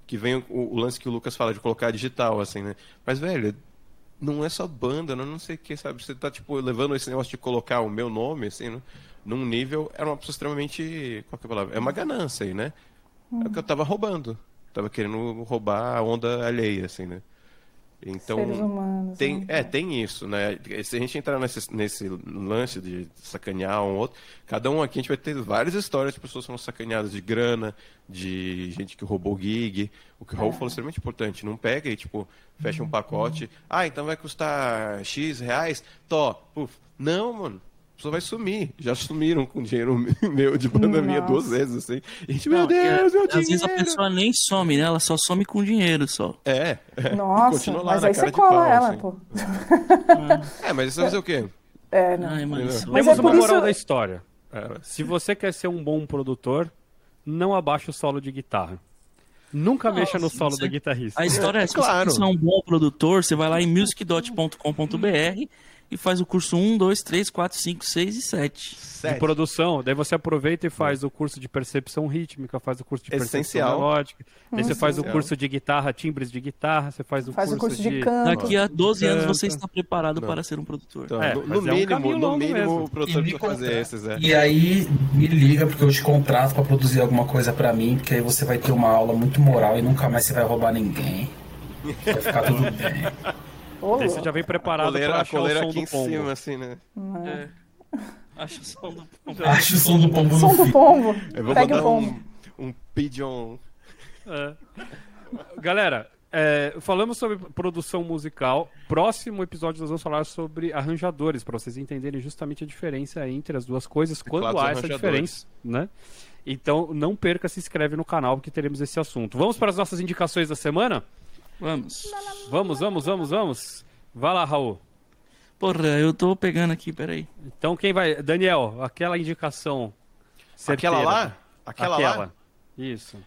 que vem o, o, lance que o Lucas fala de colocar digital, assim, né? Mas, velho, não é só banda, não, não sei o que, sabe? Você tá, tipo, levando esse negócio de colocar o meu nome, assim, né? num nível, era uma pessoa extremamente. Qual que é a palavra? É uma ganância aí, né? É o que eu tava roubando. Tava querendo roubar a onda alheia, assim, né? Então, Seres humanos, tem, né? é, tem isso, né? Se a gente entrar nesse, nesse lance de sacanear um outro, cada um aqui a gente vai ter várias histórias de pessoas que foram sacaneadas de grana, de gente que roubou gig. O que o Raul é. falou é extremamente importante. Não pega e, tipo, fecha um pacote. Ah, então vai custar X reais? Tó, puf. Não, mano pessoa vai sumir. Já sumiram com dinheiro meu de banda Nossa. minha duas vezes, assim. E gente, meu Deus, é, meu dinheiro. Às vezes a pessoa nem some, né? Ela só some com dinheiro só. É. é. Nossa, mas aí você cola pau, ela, assim. pô. É, mas isso vai fazer o quê? É, não. Ai, mas Temos é uma moral isso... da história. É. Se você quer ser um bom produtor, não abaixe o solo de guitarra. Nunca Nossa, mexa no solo você... do guitarrista. A história é, se claro. você é um bom produtor, você vai lá em music.com.br e faz o curso 1, 2, 3, 4, 5, 6 e 7. De produção, daí você aproveita e faz o curso de percepção rítmica, faz o curso de percepção Essencial. melódica, daí você faz o curso de guitarra, timbres de guitarra, você faz o, faz curso, o curso de, de canto. Daqui a 12 anos você está preparado Não. para ser um produtor. Então, é, no, no é mínimo, um no mínimo o produtor precisa fazer esses, é. E aí me liga porque eu te contrato para produzir alguma coisa para mim, porque aí você vai ter uma aula muito moral e nunca mais você vai roubar ninguém. Vai ficar tudo bem. Oh, você já vem preparado para achar o som aqui do pombo. em cima, assim, né? É. Acha o som do pombo. Acha o som do pombo. Som do pombo. Eu vou Pega o pombo. Um, um pigeon. É. Galera, é, falamos sobre produção musical. Próximo episódio nós vamos falar sobre arranjadores, para vocês entenderem justamente a diferença entre as duas coisas, quando há essa diferença, né? Então não perca, se inscreve no canal porque teremos esse assunto. Vamos para as nossas indicações da semana? Vamos. Vamos, vamos, vamos, vamos. Vai lá, Raul. Porra, eu tô pegando aqui, peraí. Então quem vai. Daniel, aquela indicação. Certeira. Aquela lá? Aquela, aquela. lá? Isso.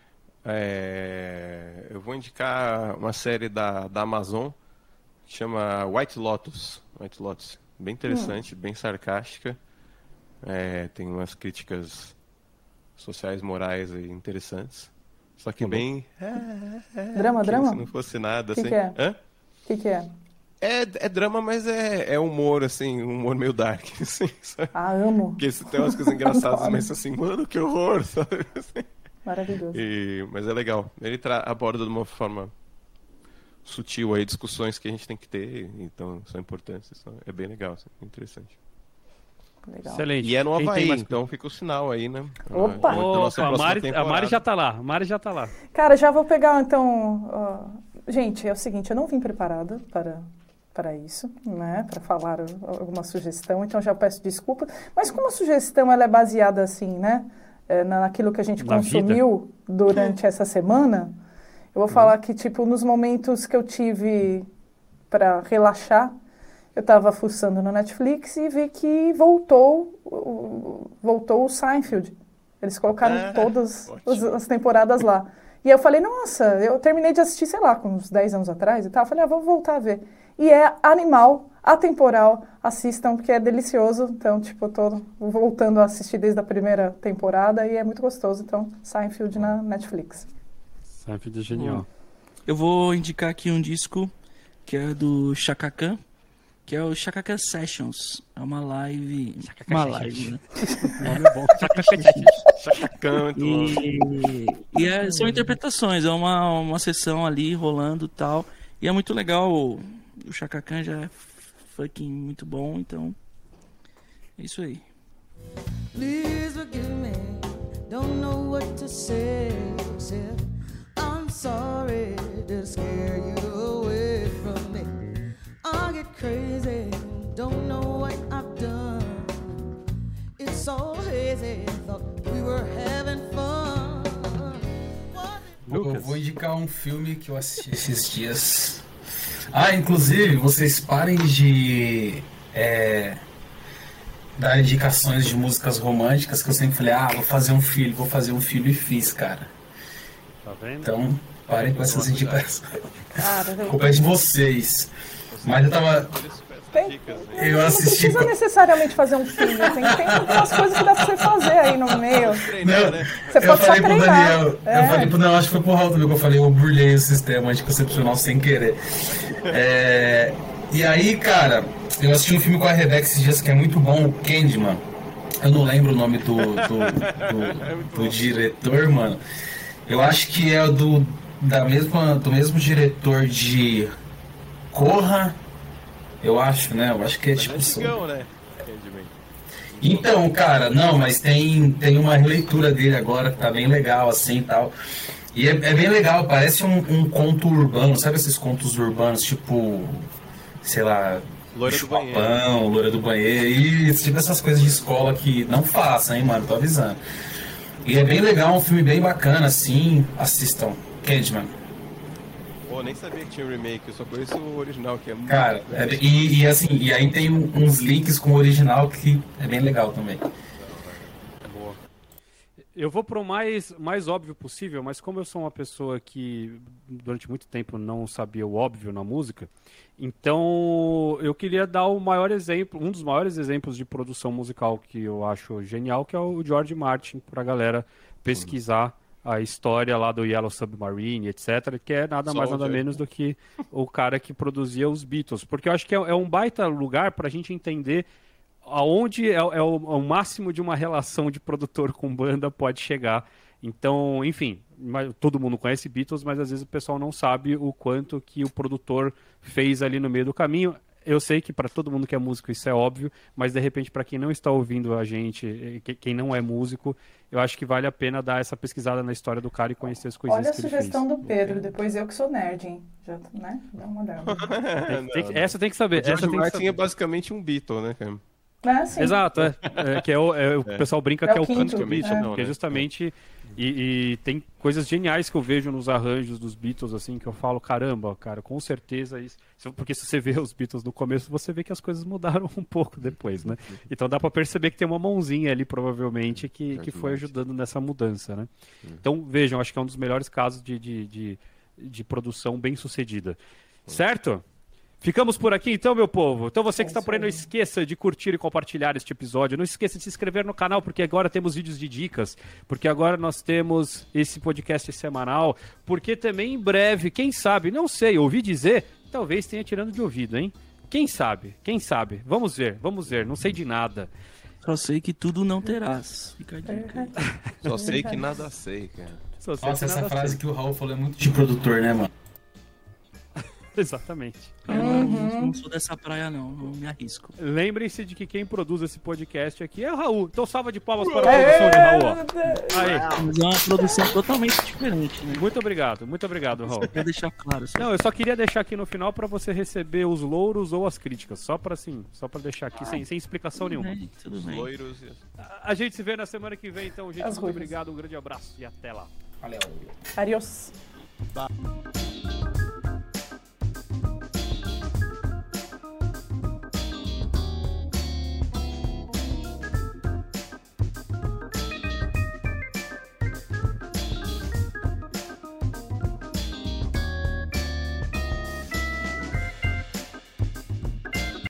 É... Eu vou indicar uma série da, da Amazon que chama White Lotus. White Lotus. Bem interessante, hum. bem sarcástica. É, tem umas críticas sociais, morais aí interessantes. Só que bem. drama, drama? Se não fosse nada, que assim. Que é? Hã? O que, que é? É, é drama, mas é, é humor, assim, humor meio dark, assim, sabe? Ah, amo. Porque tem umas coisas engraçadas, mas assim, mano, que horror, sabe? Assim. Maravilhoso. E, mas é legal. Ele aborda de uma forma sutil aí discussões que a gente tem que ter, então são importantes. Então é bem legal, assim, interessante. Legal. Excelente. E é no Havaí, mais- então fica o sinal aí, né? Opa! Opa, a, Mari, a. Mari já tá lá. A Mari já tá lá. Cara, já vou pegar então. ó, Gente, é o seguinte, eu não vim preparada para, para isso, né? Para falar alguma sugestão, então já peço desculpa. Mas como a sugestão ela é baseada assim, né? é, naquilo que a gente Na consumiu durante essa semana, eu vou falar que, tipo, nos momentos que eu tive para relaxar, eu estava fuçando no Netflix e vi que voltou, o- voltou o Seinfeld. Eles colocaram Ah, todas os- as temporadas lá. E eu falei, nossa, eu terminei de assistir, sei lá, com uns 10 anos atrás e tal. Eu falei, ah, vou voltar a ver. E é animal, atemporal, assistam, porque é delicioso. Então, tipo, eu tô voltando a assistir desde a primeira temporada e é muito gostoso. Então, Seinfeld na Netflix. Seinfeld é genial. Eu vou indicar aqui um disco que é do Chaka Khan, que é o Chaka Khan Sessions. É uma live. Uma live, né? Nome é bom. Canto. E, e é- são interpretações, é uma, uma sessão ali rolando e tal. E é muito legal. O, Khan já é fucking muito bom, então. É isso aí. Please forgive me. Don't know what to say. I'm sorry to scare you know what I've done. It's so hazy. Thought we were having fun. What Eu Lucas. vou indicar um filme que eu assisti esses dias. Ah, inclusive, vocês parem de é, dar indicações de músicas românticas que eu sempre falei, ah, vou fazer um filho, vou fazer um filho e fiz, cara. Tá vendo? Então, parem com essas indicações. Culpa é de vocês. Mas eu tava. Tem, Eu não assisti. precisa necessariamente fazer um filme. Tem, tem umas coisas que dá pra você fazer aí no meio. Não, Você eu pode só falei pro treinar. Daniel, É. eu falei pro não, acho que foi pro Raul também que eu falei, eu burlei o sistema anticoncepcional sem querer. É, e aí, cara, eu assisti um filme com a Rebeca esses dias que é muito bom, o Candyman. Eu não lembro o nome do, do, do, do diretor, mano. Eu acho que é o do, da mesma, do mesmo diretor de Corra. Eu acho, né? Eu acho que é Mas é tipo. antigão, né? Candyman. Então, cara, não, mas tem, tem uma releitura dele agora que tá bem legal, assim e tal. E é, é bem legal, parece um, um conto urbano, sabe esses contos urbanos, tipo, sei lá, Loira do. Chupapão, loira do banheiro, e tipo essas coisas de escola que não façam, hein, mano, tô avisando. E é bem legal, um filme bem bacana, assim, assistam. Candyman. Pô, nem sabia que tinha um remake, eu só conheço o original, que é muito Cara, é e, e assim, e aí tem uns links com o original que é bem legal também. Boa. Eu vou pro mais, mais óbvio possível, mas como eu sou uma pessoa que durante muito tempo não sabia o óbvio na música, então eu queria dar o maior exemplo, um dos maiores exemplos de produção musical que eu acho genial, que é o George Martin, pra galera pesquisar a história lá do Yellow Submarine, etc., que é nada mais nada menos do que o cara que produzia os Beatles. Porque eu acho que é, é um baita lugar pra gente entender aonde é, é o, é o máximo de uma relação de produtor com banda pode chegar. Então, enfim, todo mundo conhece Beatles, mas às vezes o pessoal não sabe o quanto que o produtor fez ali no meio do caminho. Eu sei que para todo mundo que é músico isso é óbvio, mas de repente para quem não está ouvindo a gente, que- quem não é músico, eu acho que vale a pena dar essa pesquisada na história do cara e conhecer as coisinhas Olha a que ele sugestão fez. do Pedro, depois eu que sou nerd, hein? Já, né? Dá uma olhada. Tem que- tem que- essa tem que saber. George Essa tem que Martin saber. é basicamente um Beatle, né, cara? É, sim. Exato, é. É, que é o, é, o pessoal brinca É que é o o quinto, canto do é. Beatles, Não, porque né? justamente e, e tem coisas geniais que eu vejo nos arranjos dos Beatles assim que eu falo caramba, cara, com certeza isso, porque se você vê os Beatles no começo você vê que as coisas mudaram um pouco depois, né? Então dá pra perceber que tem uma mãozinha ali provavelmente que, que foi ajudando nessa mudança, né? Então vejam, acho que é um dos melhores casos de, de, de, de produção bem sucedida, certo? Ficamos por aqui então, meu povo. Então você que está por aí, não esqueça de curtir e compartilhar este episódio. Não esqueça de se inscrever no canal, porque agora temos vídeos de dicas. Porque agora nós temos esse podcast semanal. Porque também em breve, quem sabe, não sei, ouvi dizer, talvez tenha tirando de ouvido, hein? Quem sabe? Quem sabe? Vamos ver, vamos ver. Não sei de nada. Só sei que tudo não terás. Fica a dica. Só sei que nada sei, cara. Nossa, essa frase sei. que o Raul falou é muito de produtor, né, mano? Exatamente. Eu não, uhum. não, sou dessa praia, não. Não me arrisco. Lembrem-se de que quem produz esse podcast aqui é o Raul. Então, salva de palmas para a produção de Raul. Aí. Mas é uma produção totalmente diferente, né? Muito obrigado, muito obrigado, Raul. Quer deixar claro. Só. Não, eu só queria deixar aqui no final para você receber os louros ou as críticas. Só para assim, só para deixar aqui, sem, sem explicação tudo nenhuma. Bem, tudo bem. Loiros. A, a, gente se vê na semana que vem, então, gente. As muito obrigado, um grande abraço e até lá. Valeu. Adiós. Tá.